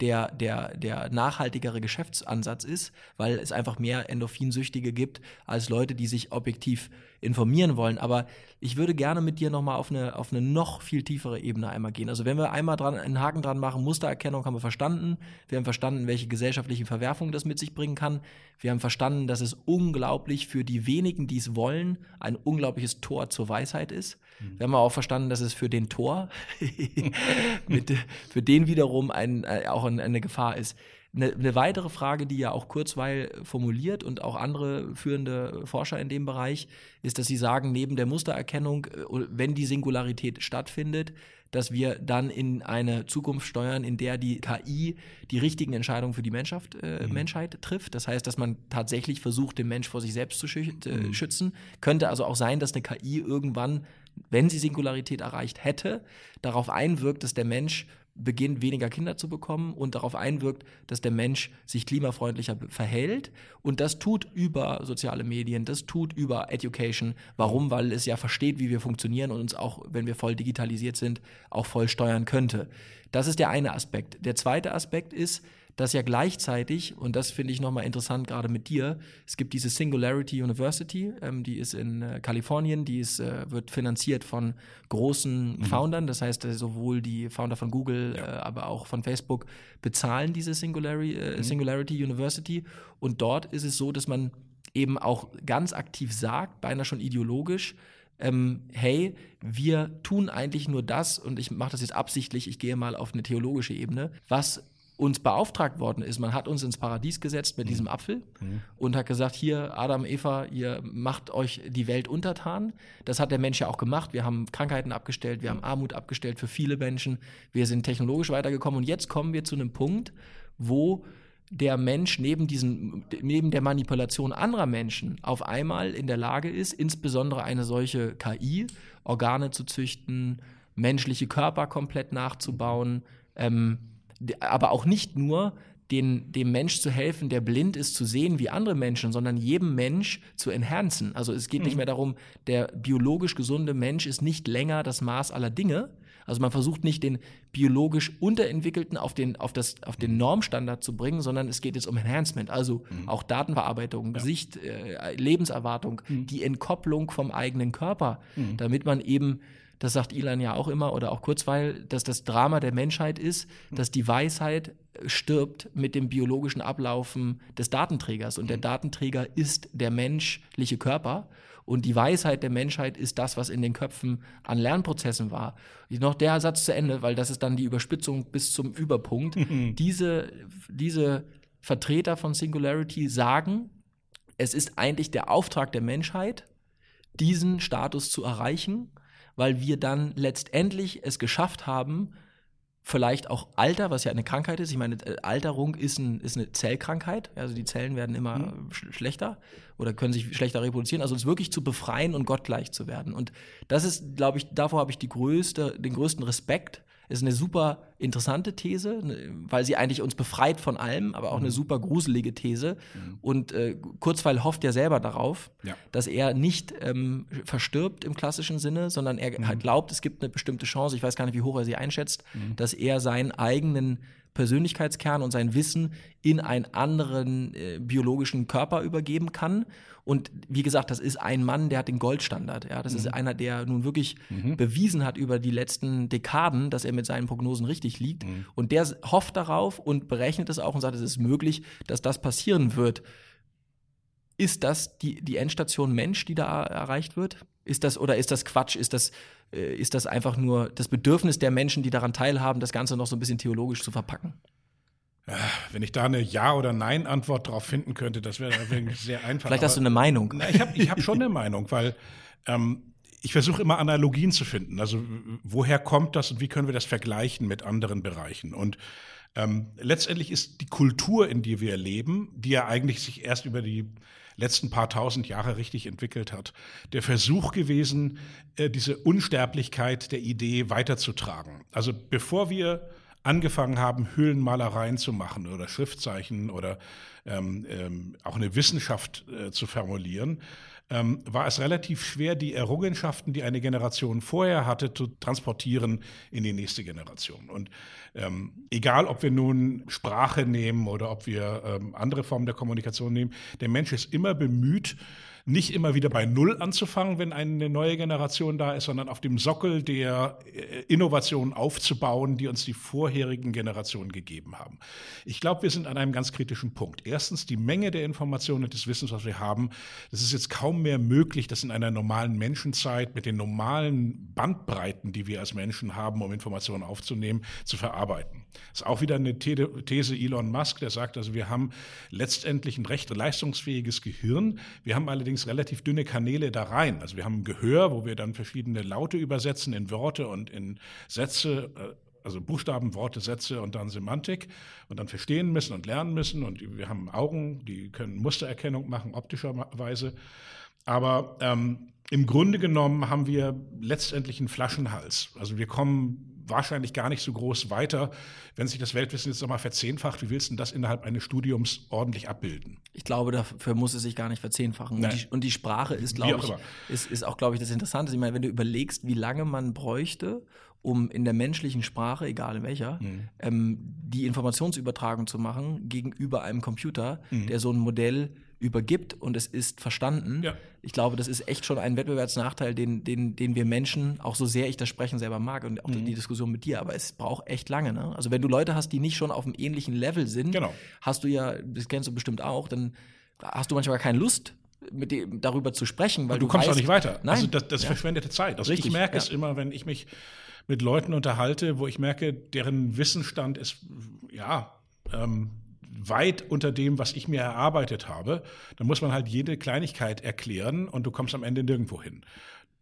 der, der, der nachhaltigere Geschäftsansatz ist, weil es einfach mehr Endorphinsüchtige gibt als Leute, die sich objektiv informieren wollen. Aber ich würde gerne mit dir nochmal auf eine, auf eine noch viel tiefere Ebene einmal gehen. Also wenn wir einmal dran, einen Haken dran machen, Mustererkennung haben wir verstanden. Wir haben verstanden, welche gesellschaftlichen Verwerfungen das mit sich bringen kann. Wir haben verstanden, dass es unglaublich für die wenigen, die es wollen, ein unglaubliches Tor zur Weisheit ist. Mhm. Wir haben auch verstanden, dass es für den Tor, *laughs* mit, für den wiederum ein, äh, auch eine Gefahr ist. Eine, eine, weitere Frage, die ja auch Kurzweil formuliert und auch andere führende Forscher in dem Bereich, ist, dass sie sagen, neben der Mustererkennung, äh, wenn die Singularität stattfindet, dass wir dann in eine Zukunft steuern, in der die KI die richtigen Entscheidungen für die Menschheit, äh, mhm. Menschheit trifft. Das heißt, dass man tatsächlich versucht, den Mensch vor sich selbst zu schü äh, mhm. schützen. Könnte also auch sein, dass eine KI irgendwann, wenn sie Singularität erreicht hätte, darauf einwirkt, dass der Mensch beginnt, weniger Kinder zu bekommen und darauf einwirkt, dass der Mensch sich klimafreundlicher verhält. Und das tut über soziale Medien, das tut über Education. Warum? Weil es ja versteht, wie wir funktionieren und uns auch, wenn wir voll digitalisiert sind, auch voll steuern könnte. Das ist der eine Aspekt. Der zweite Aspekt ist, dass ja gleichzeitig, und das finde ich nochmal interessant, gerade mit dir, es gibt diese Singularity University, ähm, die ist in äh, Kalifornien, die ist, äh, wird finanziert von großen mhm. Foundern, das heißt äh, sowohl die Founder von Google, ja. äh, aber auch von Facebook bezahlen diese Singularity, äh, mhm. Singularity University. Und dort ist es so, dass man eben auch ganz aktiv sagt, beinahe schon ideologisch, ähm, hey, wir tun eigentlich nur das, und ich mache das jetzt absichtlich, ich gehe mal auf eine theologische Ebene, was uns beauftragt worden ist. Man hat uns ins Paradies gesetzt mit mhm. diesem Apfel mhm. und hat gesagt, hier, Adam, Eva, ihr macht euch die Welt untertan. Das hat der Mensch ja auch gemacht. Wir haben Krankheiten abgestellt, wir haben Armut abgestellt für viele Menschen. Wir sind technologisch weitergekommen und jetzt kommen wir zu einem Punkt, wo der Mensch neben, diesen, neben der Manipulation anderer Menschen auf einmal in der Lage ist, insbesondere eine solche KI, Organe zu züchten, menschliche Körper komplett nachzubauen, ähm, aber auch nicht nur den, dem Mensch zu helfen, der blind ist, zu sehen wie andere Menschen, sondern jedem Mensch zu enhancen. Also es geht mhm. nicht mehr darum, der biologisch gesunde Mensch ist nicht länger das Maß aller Dinge. Also man versucht nicht den biologisch Unterentwickelten auf den, auf das, auf den Normstandard zu bringen, sondern es geht jetzt um Enhancement, also mhm. auch Datenverarbeitung, ja. Gesicht, äh, Lebenserwartung, mhm. die Entkopplung vom eigenen Körper, mhm. damit man eben das sagt Ilan ja auch immer oder auch Kurzweil, dass das Drama der Menschheit ist, dass die Weisheit stirbt mit dem biologischen Ablaufen des Datenträgers. Und der mhm. Datenträger ist der menschliche Körper. Und die Weisheit der Menschheit ist das, was in den Köpfen an Lernprozessen war. Noch der Satz zu Ende, weil das ist dann die Überspitzung bis zum Überpunkt. *laughs* diese, diese Vertreter von Singularity sagen, es ist eigentlich der Auftrag der Menschheit, diesen Status zu erreichen weil wir dann letztendlich es geschafft haben, vielleicht auch Alter, was ja eine Krankheit ist. Ich meine, äh, Alterung ist, ein, ist eine Zellkrankheit. Also die Zellen werden immer mhm. sch schlechter oder können sich schlechter reproduzieren. Also uns wirklich zu befreien und gottgleich zu werden. Und das ist, glaube ich, davor habe ich größte, den größten Respekt, ist eine super interessante These, ne, weil sie eigentlich uns befreit von allem, aber auch mhm. eine super gruselige These. Mhm. Und äh, Kurzweil hofft ja selber darauf, ja. dass er nicht ähm, verstirbt im klassischen Sinne, sondern er mhm. glaubt, es gibt eine bestimmte Chance, ich weiß gar nicht, wie hoch er sie einschätzt, mhm. dass er seinen eigenen Persönlichkeitskern und sein Wissen in einen anderen äh, biologischen Körper übergeben kann. Und wie gesagt, das ist ein Mann, der hat den Goldstandard. Ja, das mhm. ist einer, der nun wirklich mhm. bewiesen hat über die letzten Dekaden, dass er mit seinen Prognosen richtig liegt. Mhm. Und der hofft darauf und berechnet es auch und sagt, es ist möglich, dass das passieren wird. Ist das die, die Endstation Mensch, die da erreicht wird? Ist das oder ist das Quatsch? Ist das, äh, ist das einfach nur das Bedürfnis der Menschen, die daran teilhaben, das Ganze noch so ein bisschen theologisch zu verpacken? Wenn ich da eine Ja- oder Nein-Antwort drauf finden könnte, das wäre sehr *laughs* einfach. Vielleicht hast du eine Meinung. Na, ich habe ich hab schon eine *laughs* Meinung, weil ähm, ich versuche immer Analogien zu finden. Also woher kommt das und wie können wir das vergleichen mit anderen Bereichen? Und ähm, letztendlich ist die Kultur, in der wir leben, die ja eigentlich sich erst über die letzten paar tausend Jahre richtig entwickelt hat. Der Versuch gewesen, äh, diese Unsterblichkeit der Idee weiterzutragen. Also bevor wir angefangen haben, Höhlenmalereien zu machen oder Schriftzeichen oder ähm, ähm, auch eine Wissenschaft äh, zu formulieren, ähm, war es relativ schwer, die Errungenschaften, die eine Generation vorher hatte, zu transportieren in die nächste Generation. Und ähm, egal, ob wir nun Sprache nehmen oder ob wir ähm, andere Formen der Kommunikation nehmen, der Mensch ist immer bemüht, nicht immer wieder bei Null anzufangen, wenn eine neue Generation da ist, sondern auf dem Sockel der äh, Innovationen aufzubauen, die uns die vorherigen Generationen gegeben haben. Ich glaube, wir sind an einem ganz kritischen Punkt. Erstens, die Menge der Informationen und des Wissens, was wir haben, das ist jetzt kaum mehr möglich, das in einer normalen Menschenzeit mit den normalen Bandbreiten, die wir als Menschen haben, um Informationen aufzunehmen, zu verarbeiten. Das ist auch wieder eine These Elon Musk, der sagt, also wir haben letztendlich ein recht leistungsfähiges Gehirn. Wir haben allerdings allerdings relativ dünne Kanäle da rein. Also wir haben ein Gehör, wo wir dann verschiedene Laute übersetzen in Worte und in Sätze, äh, also Buchstaben, Worte, Sätze und dann Semantik und dann verstehen müssen und lernen müssen. Und wir haben Augen, die können Mustererkennung machen, optischerweise. Aber ähm, im Grunde genommen haben wir letztendlich einen Flaschenhals. Also wir kommen wahrscheinlich gar nicht so groß weiter. Wenn sich das Weltwissen jetzt nochmal verzehnfacht, wie willst du das innerhalb eines Studiums ordentlich abbilden? Ich glaube, dafür muss es sich gar nicht verzehnfachen. Und die, und die, Sprache ist, glaube ich, ist, ist auch, glaube ich, das Interessante. Ich meine, wenn du überlegst, wie lange man bräuchte, um in der menschlichen Sprache, egal in welcher, mhm. ähm, die Informationsübertragung zu machen gegenüber einem Computer, mhm. der so ein Modell übergibt und es ist verstanden. Ja. Ich glaube, das ist echt schon ein Wettbewerbsnachteil, den, den, den wir Menschen, auch so sehr ich das Sprechen selber mag und auch mhm. die Diskussion mit dir, aber es braucht echt lange. Ne? Also wenn du Leute hast, die nicht schon auf einem ähnlichen Level sind, genau. hast du ja, das kennst du bestimmt auch, dann hast du manchmal keine Lust, mit dem, darüber zu sprechen, weil du, du kommst weißt, auch nicht weiter. Nein. Also das, das ja. verschwendete Zeit. Also Richtig, ich merke ja. es immer, wenn ich mich mit Leuten unterhalte, wo ich merke, deren Wissensstand ist ja ähm, weit unter dem, was ich mir erarbeitet habe, dann muss man halt jede Kleinigkeit erklären und du kommst am Ende nirgendwo hin.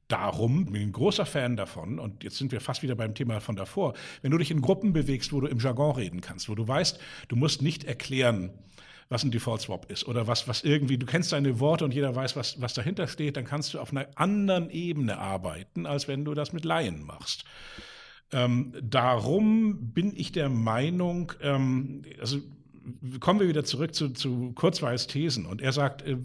Darum bin ich ein großer Fan davon, und jetzt sind wir fast wieder beim Thema von davor, wenn du dich in Gruppen bewegst, wo du im Jargon reden kannst, wo du weißt, du musst nicht erklären, was ein Default Swap ist oder was, was irgendwie, du kennst deine Worte und jeder weiß, was, was dahinter steht, dann kannst du auf einer anderen Ebene arbeiten, als wenn du das mit Laien machst. Ähm, darum bin ich der Meinung, ähm, also kommen wir wieder zurück zu, zu Kurzweils Thesen. Und er sagt, äh,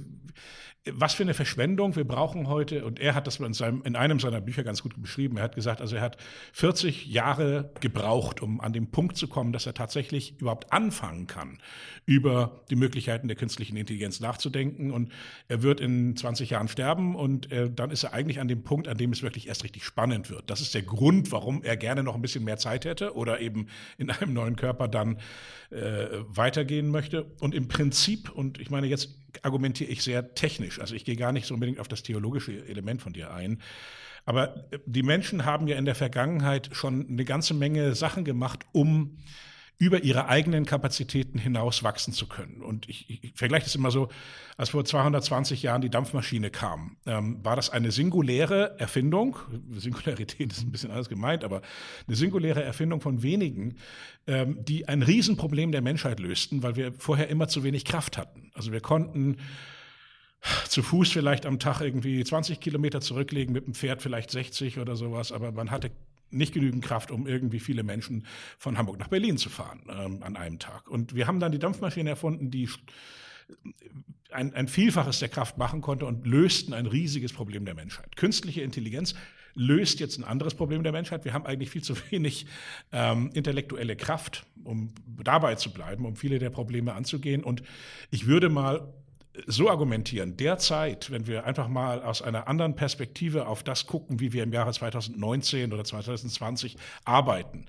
was für eine Verschwendung. Wir brauchen heute, und er hat das in, seinem, in einem seiner Bücher ganz gut beschrieben, er hat gesagt, also er hat 40 Jahre gebraucht, um an den Punkt zu kommen, dass er tatsächlich überhaupt anfangen kann, über die Möglichkeiten der künstlichen Intelligenz nachzudenken. Und er wird in 20 Jahren sterben und äh, dann ist er eigentlich an dem Punkt, an dem es wirklich erst richtig spannend wird. Das ist der Grund, warum er gerne noch ein bisschen mehr Zeit hätte oder eben in einem neuen Körper dann äh, weitergehen möchte. Und im Prinzip, und ich meine, jetzt argumentiere ich sehr technisch. Also ich gehe gar nicht so unbedingt auf das theologische Element von dir ein. Aber die Menschen haben ja in der Vergangenheit schon eine ganze Menge Sachen gemacht, um über ihre eigenen Kapazitäten hinaus wachsen zu können. Und ich, ich vergleiche das immer so, als vor 220 Jahren die Dampfmaschine kam, ähm, war das eine singuläre Erfindung. *laughs* Singularität ist ein bisschen anders gemeint, aber eine singuläre Erfindung von wenigen, ähm, die ein Riesenproblem der Menschheit lösten, weil wir vorher immer zu wenig Kraft hatten. Also wir konnten zu Fuß vielleicht am Tag irgendwie 20 Kilometer zurücklegen, mit dem Pferd vielleicht 60 oder sowas, aber man hatte nicht genügend Kraft, um irgendwie viele Menschen von Hamburg nach Berlin zu fahren ähm, an einem Tag. Und wir haben dann die Dampfmaschine erfunden, die ein, ein Vielfaches der Kraft machen konnte und lösten ein riesiges Problem der Menschheit. Künstliche Intelligenz löst jetzt ein anderes Problem der Menschheit. Wir haben eigentlich viel zu wenig ähm, intellektuelle Kraft, um dabei zu bleiben, um viele der Probleme anzugehen. Und ich würde mal so argumentieren, derzeit, wenn wir einfach mal aus einer anderen Perspektive auf das gucken, wie wir im Jahre 2019 oder 2020 arbeiten,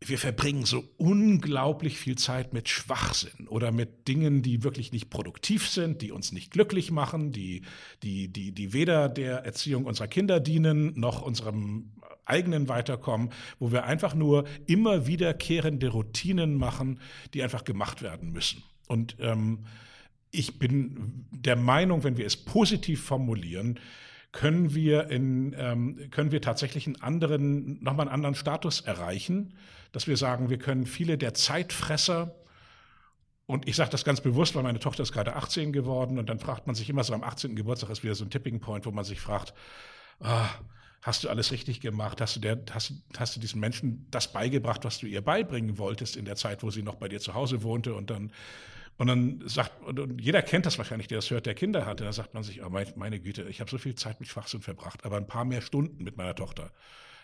wir verbringen so unglaublich viel Zeit mit Schwachsinn oder mit Dingen, die wirklich nicht produktiv sind, die uns nicht glücklich machen, die, die, die, die weder der Erziehung unserer Kinder dienen, noch unserem eigenen Weiterkommen, wo wir einfach nur immer wiederkehrende Routinen machen, die einfach gemacht werden müssen. Und ähm, ich bin der Meinung, wenn wir es positiv formulieren, können wir, in, ähm, können wir tatsächlich einen anderen, nochmal einen anderen Status erreichen, dass wir sagen, wir können viele der Zeitfresser, und ich sage das ganz bewusst, weil meine Tochter ist gerade 18 geworden und dann fragt man sich immer so am 18. Geburtstag ist wieder so ein Tipping Point, wo man sich fragt, ah, hast du alles richtig gemacht? Hast du, der, hast, hast du diesen Menschen das beigebracht, was du ihr beibringen wolltest in der Zeit, wo sie noch bei dir zu Hause wohnte und dann und dann sagt, und jeder kennt das wahrscheinlich, der das hört, der Kinder hatte, da sagt man sich, oh meine Güte, ich habe so viel Zeit mit Schwachsinn verbracht, aber ein paar mehr Stunden mit meiner Tochter.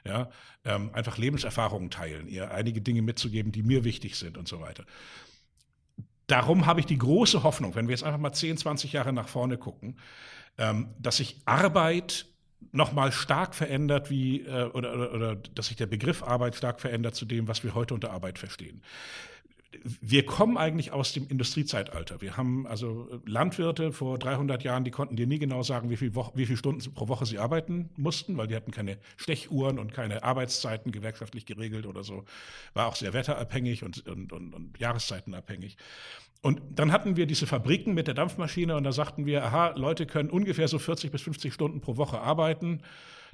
Ja, ähm, einfach Lebenserfahrungen teilen, ihr einige Dinge mitzugeben, die mir wichtig sind und so weiter. Darum habe ich die große Hoffnung, wenn wir jetzt einfach mal 10, 20 Jahre nach vorne gucken, ähm, dass sich Arbeit nochmal stark verändert, wie, äh, oder, oder, oder dass sich der Begriff Arbeit stark verändert zu dem, was wir heute unter Arbeit verstehen wir kommen eigentlich aus dem Industriezeitalter. Wir haben also Landwirte vor 300 Jahren, die konnten dir nie genau sagen, wie viele wie viel Stunden pro Woche sie arbeiten mussten, weil die hatten keine Stechuhren und keine Arbeitszeiten gewerkschaftlich geregelt oder so. War auch sehr wetterabhängig und, und, und, und Jahreszeitenabhängig. Und dann hatten wir diese Fabriken mit der Dampfmaschine und da sagten wir, aha, Leute können ungefähr so 40 bis 50 Stunden pro Woche arbeiten.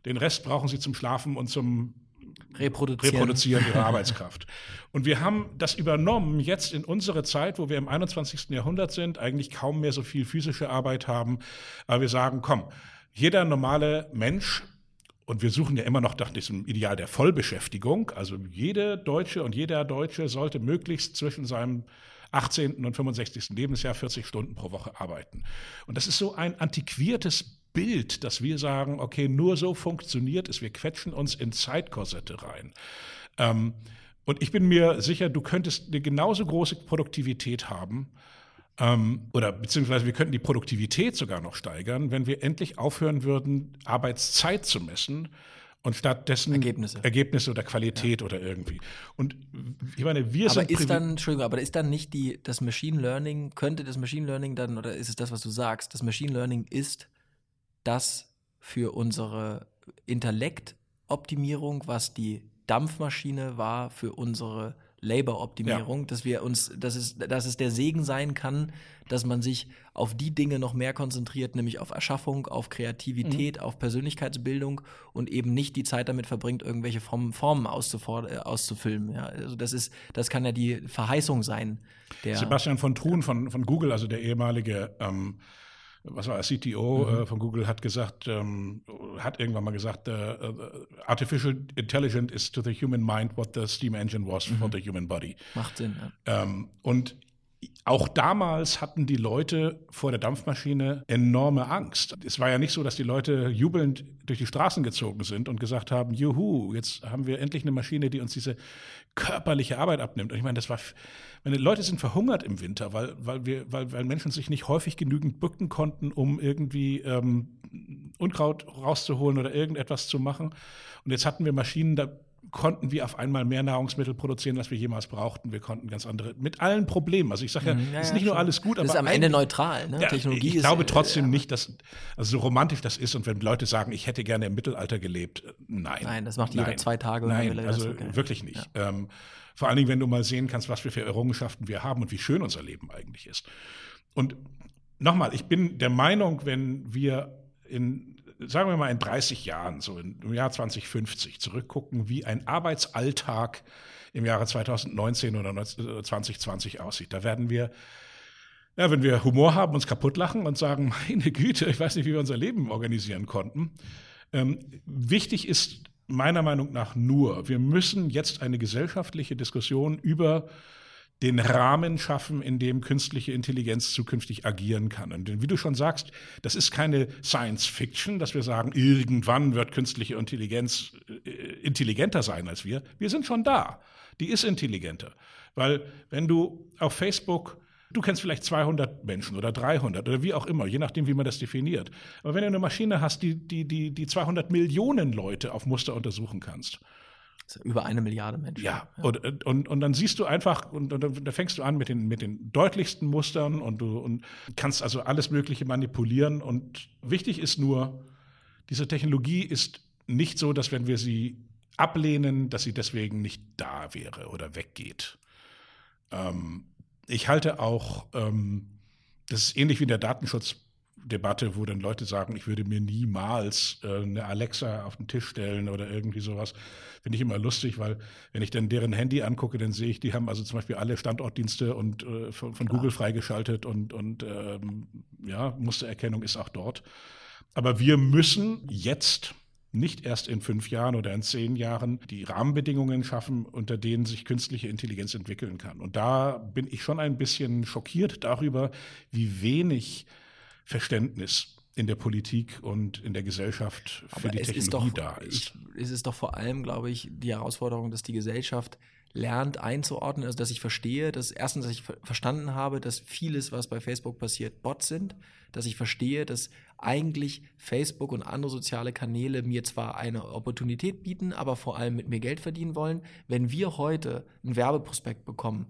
Den Rest brauchen sie zum Schlafen und zum reproduzieren. reproduzieren ihre *laughs* Arbeitskraft. Und wir haben das übernommen jetzt in unsere Zeit, wo wir im 21. Jahrhundert sind, eigentlich kaum mehr so viel physische Arbeit haben. Aber wir sagen, komm, jeder normale Mensch und wir suchen ja immer noch nach diesem Ideal der Vollbeschäftigung. Also jede Deutsche und jeder Deutsche sollte möglichst zwischen seinem 18. und 65. Lebensjahr 40 Stunden pro Woche arbeiten. Und das ist so ein antiquiertes Bild, dass wir sagen, okay, nur so funktioniert es. Wir quetschen uns in Zeitkorsette rein. Ähm, und ich bin mir sicher, du könntest eine genauso große Produktivität haben, ähm, oder beziehungsweise wir könnten die Produktivität sogar noch steigern, wenn wir endlich aufhören würden, Arbeitszeit zu messen und stattdessen Ergebnisse, Ergebnisse oder Qualität ja. oder irgendwie. Und ich meine, wir aber sind. Ist dann, Entschuldigung, aber ist dann nicht die, das Machine Learning, könnte das Machine Learning dann, oder ist es das, was du sagst, das Machine Learning ist das für unsere Intellektoptimierung, was die Dampfmaschine war für unsere Labor-Optimierung, ja. dass wir uns, dass es, dass es der Segen sein kann, dass man sich auf die Dinge noch mehr konzentriert, nämlich auf Erschaffung, auf Kreativität, mhm. auf Persönlichkeitsbildung und eben nicht die Zeit damit verbringt, irgendwelche Formen, Formen äh, auszufilmen. Ja, also das ist, das kann ja die Verheißung sein. Sebastian von Thun von, von Google, also der ehemalige ähm, was war CTO mhm. äh, von Google hat gesagt, ähm, hat irgendwann mal gesagt, uh, Artificial Intelligence is to the human mind what the steam engine was mhm. for the human body. Macht Sinn, ja. Ähm, und auch damals hatten die Leute vor der Dampfmaschine enorme Angst. Es war ja nicht so, dass die Leute jubelnd durch die Straßen gezogen sind und gesagt haben, juhu, jetzt haben wir endlich eine Maschine, die uns diese körperliche Arbeit abnimmt. Und ich meine, das war, meine Leute sind verhungert im Winter, weil, weil, wir, weil, weil Menschen sich nicht häufig genügend bücken konnten, um irgendwie ähm, Unkraut rauszuholen oder irgendetwas zu machen. Und jetzt hatten wir Maschinen, da konnten wir auf einmal mehr Nahrungsmittel produzieren, als wir jemals brauchten. Wir konnten ganz andere, mit allen Problemen. Also ich sage ja, mhm, ja, ist nicht ja, nur alles gut, aber. Das ist am Ende neutral, ne? Technologie ich ist, glaube trotzdem ja. nicht, dass, also so romantisch das ist und wenn Leute sagen, ich hätte gerne im Mittelalter gelebt, äh, nein. Nein, das macht jeder zwei Tage. Nein, also wirklich nicht. Ähm, vor allen Dingen, wenn du mal sehen kannst, was wir für Errungenschaften wir haben und wie schön unser Leben eigentlich ist. Und nochmal, ich bin der Meinung, wenn wir in sagen wir mal in 30 Jahren, so im Jahr 2050 zurückgucken, wie ein Arbeitsalltag im Jahre 2019 oder 2020 äh, aussieht. Da werden wir, ja, wenn wir Humor haben, uns kaputt lachen und sagen, *laughs* meine Güte, ich weiß nicht, wie wir unser Leben organisieren konnten. Ähm, wichtig ist meiner Meinung nach nur, wir müssen jetzt eine gesellschaftliche Diskussion über den Rahmen schaffen, in dem künstliche Intelligenz zukünftig agieren kann. Und wie du schon sagst, das ist keine Science Fiction, dass wir sagen, irgendwann wird künstliche Intelligenz äh, intelligenter sein als wir. Wir sind schon da. Die ist intelligenter. Weil wenn du auf Facebook Du kennst vielleicht 200 Menschen oder 300 oder wie auch immer, je nachdem, wie man das definiert. Aber wenn du eine Maschine hast, die, die, die, die 200 Millionen Leute auf Muster untersuchen kannst, über eine Milliarde Menschen. Ja, ja. Und, und, und dann siehst du einfach, und, und da fängst du an mit den, mit den deutlichsten Mustern und du und kannst also alles Mögliche manipulieren. Und wichtig ist nur, diese Technologie ist nicht so, dass wenn wir sie ablehnen, dass sie deswegen nicht da wäre oder weggeht. Ähm, ich halte auch, ähm, das ist ähnlich wie in der Datenschutz Debatte, wo dann Leute sagen, ich würde mir niemals äh, eine Alexa auf den Tisch stellen oder irgendwie sowas. Finde ich immer lustig, weil wenn ich dann deren Handy angucke, dann sehe ich, die haben also zum Beispiel alle Standortdienste und äh, von, von Google freigeschaltet und, und ähm, ja, Mustererkennung ist auch dort. Aber wir müssen jetzt nicht erst in fünf Jahren oder in zehn Jahren die Rahmenbedingungen schaffen, unter denen sich künstliche Intelligenz entwickeln kann. Und da bin ich schon ein bisschen schockiert darüber, wie wenig Verständnis in der Politik und in der Gesellschaft für Aber die Technologie doch, da ist. Ich, es ist doch vor allem, glaube ich, die Herausforderung, dass die Gesellschaft lernt einzuordnen, also dass ich verstehe, dass erstens, dass ich verstanden habe, dass vieles, was bei Facebook passiert, Bots sind, dass ich verstehe, dass eigentlich Facebook und andere soziale Kanäle mir zwar eine Opportunität bieten, aber vor allem mit mir Geld verdienen wollen. Wenn wir heute einen Werbeprospekt bekommen,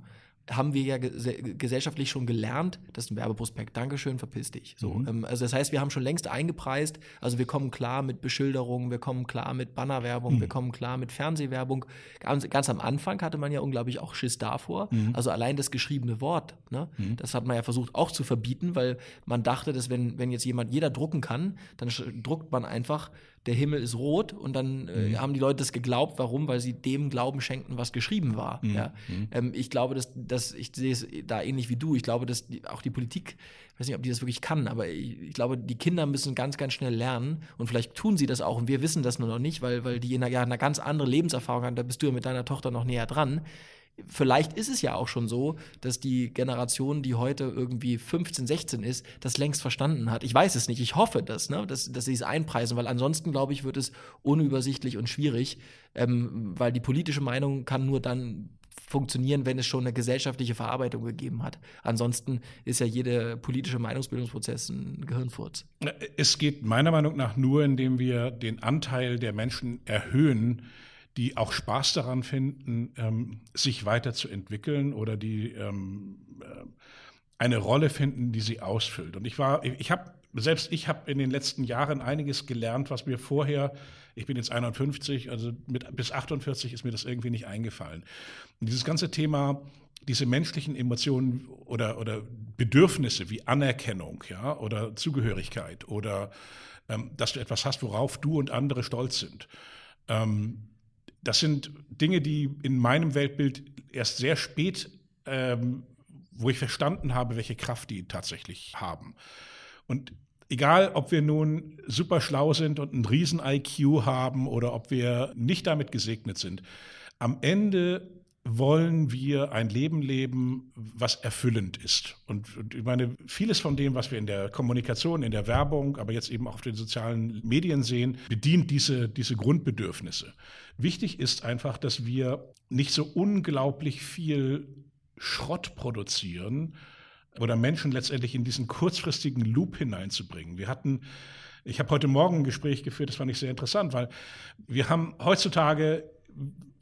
haben wir ja gesellschaftlich schon gelernt, das ist ein Werbeprospekt, Dankeschön, verpiss dich. So, mhm. ähm, also das heißt, wir haben schon längst eingepreist, also wir kommen klar mit Beschilderungen, wir kommen klar mit Bannerwerbung, mhm. wir kommen klar mit Fernsehwerbung. Ganz, ganz, am Anfang hatte man ja unglaublich auch Schiss davor. Mhm. Also allein das geschriebene Wort, ne, mhm. das hat man ja versucht auch zu verbieten, weil man dachte, dass wenn, wenn jetzt jemand, jeder drucken kann, dann druckt man einfach der Himmel ist rot und dann äh, mhm. haben die Leute das geglaubt. Warum? Weil sie dem Glauben schenkten, was geschrieben war. Mhm. Ja? Mhm. Ähm, ich glaube, dass, dass das, ich sehe es da ähnlich wie du. Ich glaube, dass die, auch die Politik, ich weiß nicht, ob die das wirklich kann, aber ich, ich, glaube, die Kinder müssen ganz, ganz schnell lernen und vielleicht tun sie das auch und wir wissen das nur noch nicht, weil, weil die in einer, ja, eine ganz andere Lebenserfahrung haben. Da bist du ja mit deiner Tochter noch näher dran vielleicht ist es ja auch schon so, dass die Generation, die heute irgendwie 15, 16 ist, das längst verstanden hat. Ich weiß es nicht. Ich hoffe das, ne? dass, dass sie es einpreisen, weil ansonsten, glaube ich, wird es unübersichtlich und schwierig, ähm, weil die politische Meinung kann nur dann funktionieren, wenn es schon eine gesellschaftliche Verarbeitung gegeben hat. Ansonsten ist ja jeder politische Meinungsbildungsprozess ein Gehirnfurz. Es geht meiner Meinung nach nur, indem wir den Anteil der Menschen erhöhen, die auch Spaß daran finden, ähm, sich weiterzuentwickeln oder die ähm, äh, eine Rolle finden, die sie ausfüllt. Und ich war, ich habe selbst ich habe in den letzten Jahren einiges gelernt, was mir vorher, ich bin jetzt 51, also mit, bis 48 ist mir das irgendwie nicht eingefallen. Und dieses ganze Thema, diese menschlichen Emotionen oder, oder Bedürfnisse wie Anerkennung, ja, oder Zugehörigkeit oder ähm, dass du etwas hast, worauf du und andere stolz sind. Ähm, das sind Dinge, die in meinem Weltbild erst sehr spät, ähm, wo ich verstanden habe, welche Kraft die tatsächlich haben. Und egal, ob wir nun super schlau sind und einen riesen IQ haben oder ob wir nicht damit gesegnet sind, am Ende wollen wir ein Leben leben, was erfüllend ist. Und, und, ich meine, vieles von dem, was wir in der Kommunikation, in der Werbung, aber jetzt eben auch auf den sozialen Medien sehen, bedient diese, diese Grundbedürfnisse. Wichtig ist einfach, dass wir nicht so unglaublich viel Schrott produzieren oder Menschen letztendlich in diesen kurzfristigen Loop hineinzubringen. Wir hatten ich habe heute Morgen ein Gespräch geführt, das fand ich sehr interessant, weil wir haben heutzutage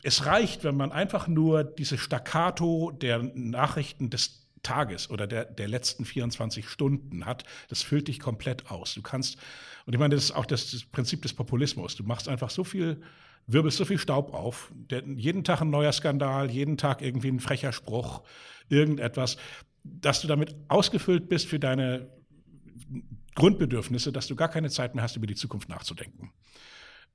es reicht, wenn man einfach nur diese Staccato der Nachrichten des Tages oder der, der letzten 24 Stunden hat, das füllt dich komplett aus. Du kannst, und ich meine, das ist auch das, das Prinzip des Populismus. Du machst einfach so viel, wirbelst so viel Staub auf. Der, jeden Tag ein neuer Skandal, jeden Tag irgendwie ein frecher Spruch, irgendetwas, dass du damit ausgefüllt bist für deine Grundbedürfnisse, dass du gar keine Zeit mehr hast, über die Zukunft nachzudenken.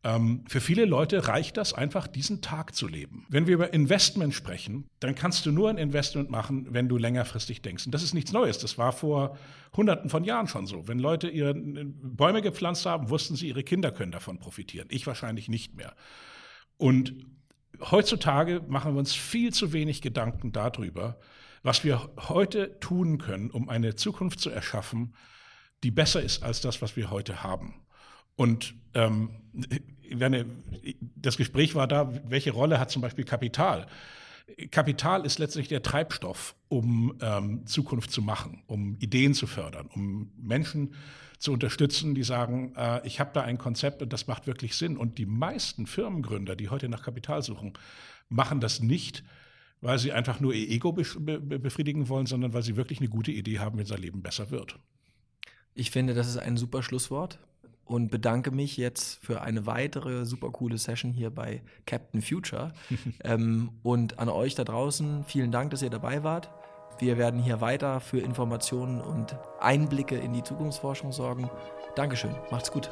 Ähm, für viele Leute reicht das einfach, diesen Tag zu leben. Wenn wir über Investment sprechen, dann kannst du nur ein Investment machen, wenn du längerfristig denkst. Und das ist nichts Neues. Das war vor Hunderten von Jahren schon so. Wenn Leute ihre Bäume gepflanzt haben, wussten sie, ihre Kinder können davon profitieren. Ich wahrscheinlich nicht mehr. Und heutzutage machen wir uns viel zu wenig Gedanken darüber, was wir heute tun können, um eine Zukunft zu erschaffen, die besser ist als das, was wir heute haben. Und ähm, das Gespräch war da, welche Rolle hat zum Beispiel Kapital? Kapital ist letztlich der Treibstoff, um ähm, Zukunft zu machen, um Ideen zu fördern, um Menschen zu unterstützen, die sagen, äh, ich habe da ein Konzept und das macht wirklich Sinn. Und die meisten Firmengründer, die heute nach Kapital suchen, machen das nicht, weil sie einfach nur ihr Ego befriedigen wollen, sondern weil sie wirklich eine gute Idee haben, wie unser Leben besser wird. Ich finde, das ist ein super Schlusswort und bedanke mich jetzt für eine weitere super coole Session hier bei Captain Future. *laughs* ähm, und an euch da draußen, vielen Dank, dass ihr dabei wart. Wir werden hier weiter für Informationen und Einblicke in die Zukunftsforschung sorgen. Dankeschön, macht's gut.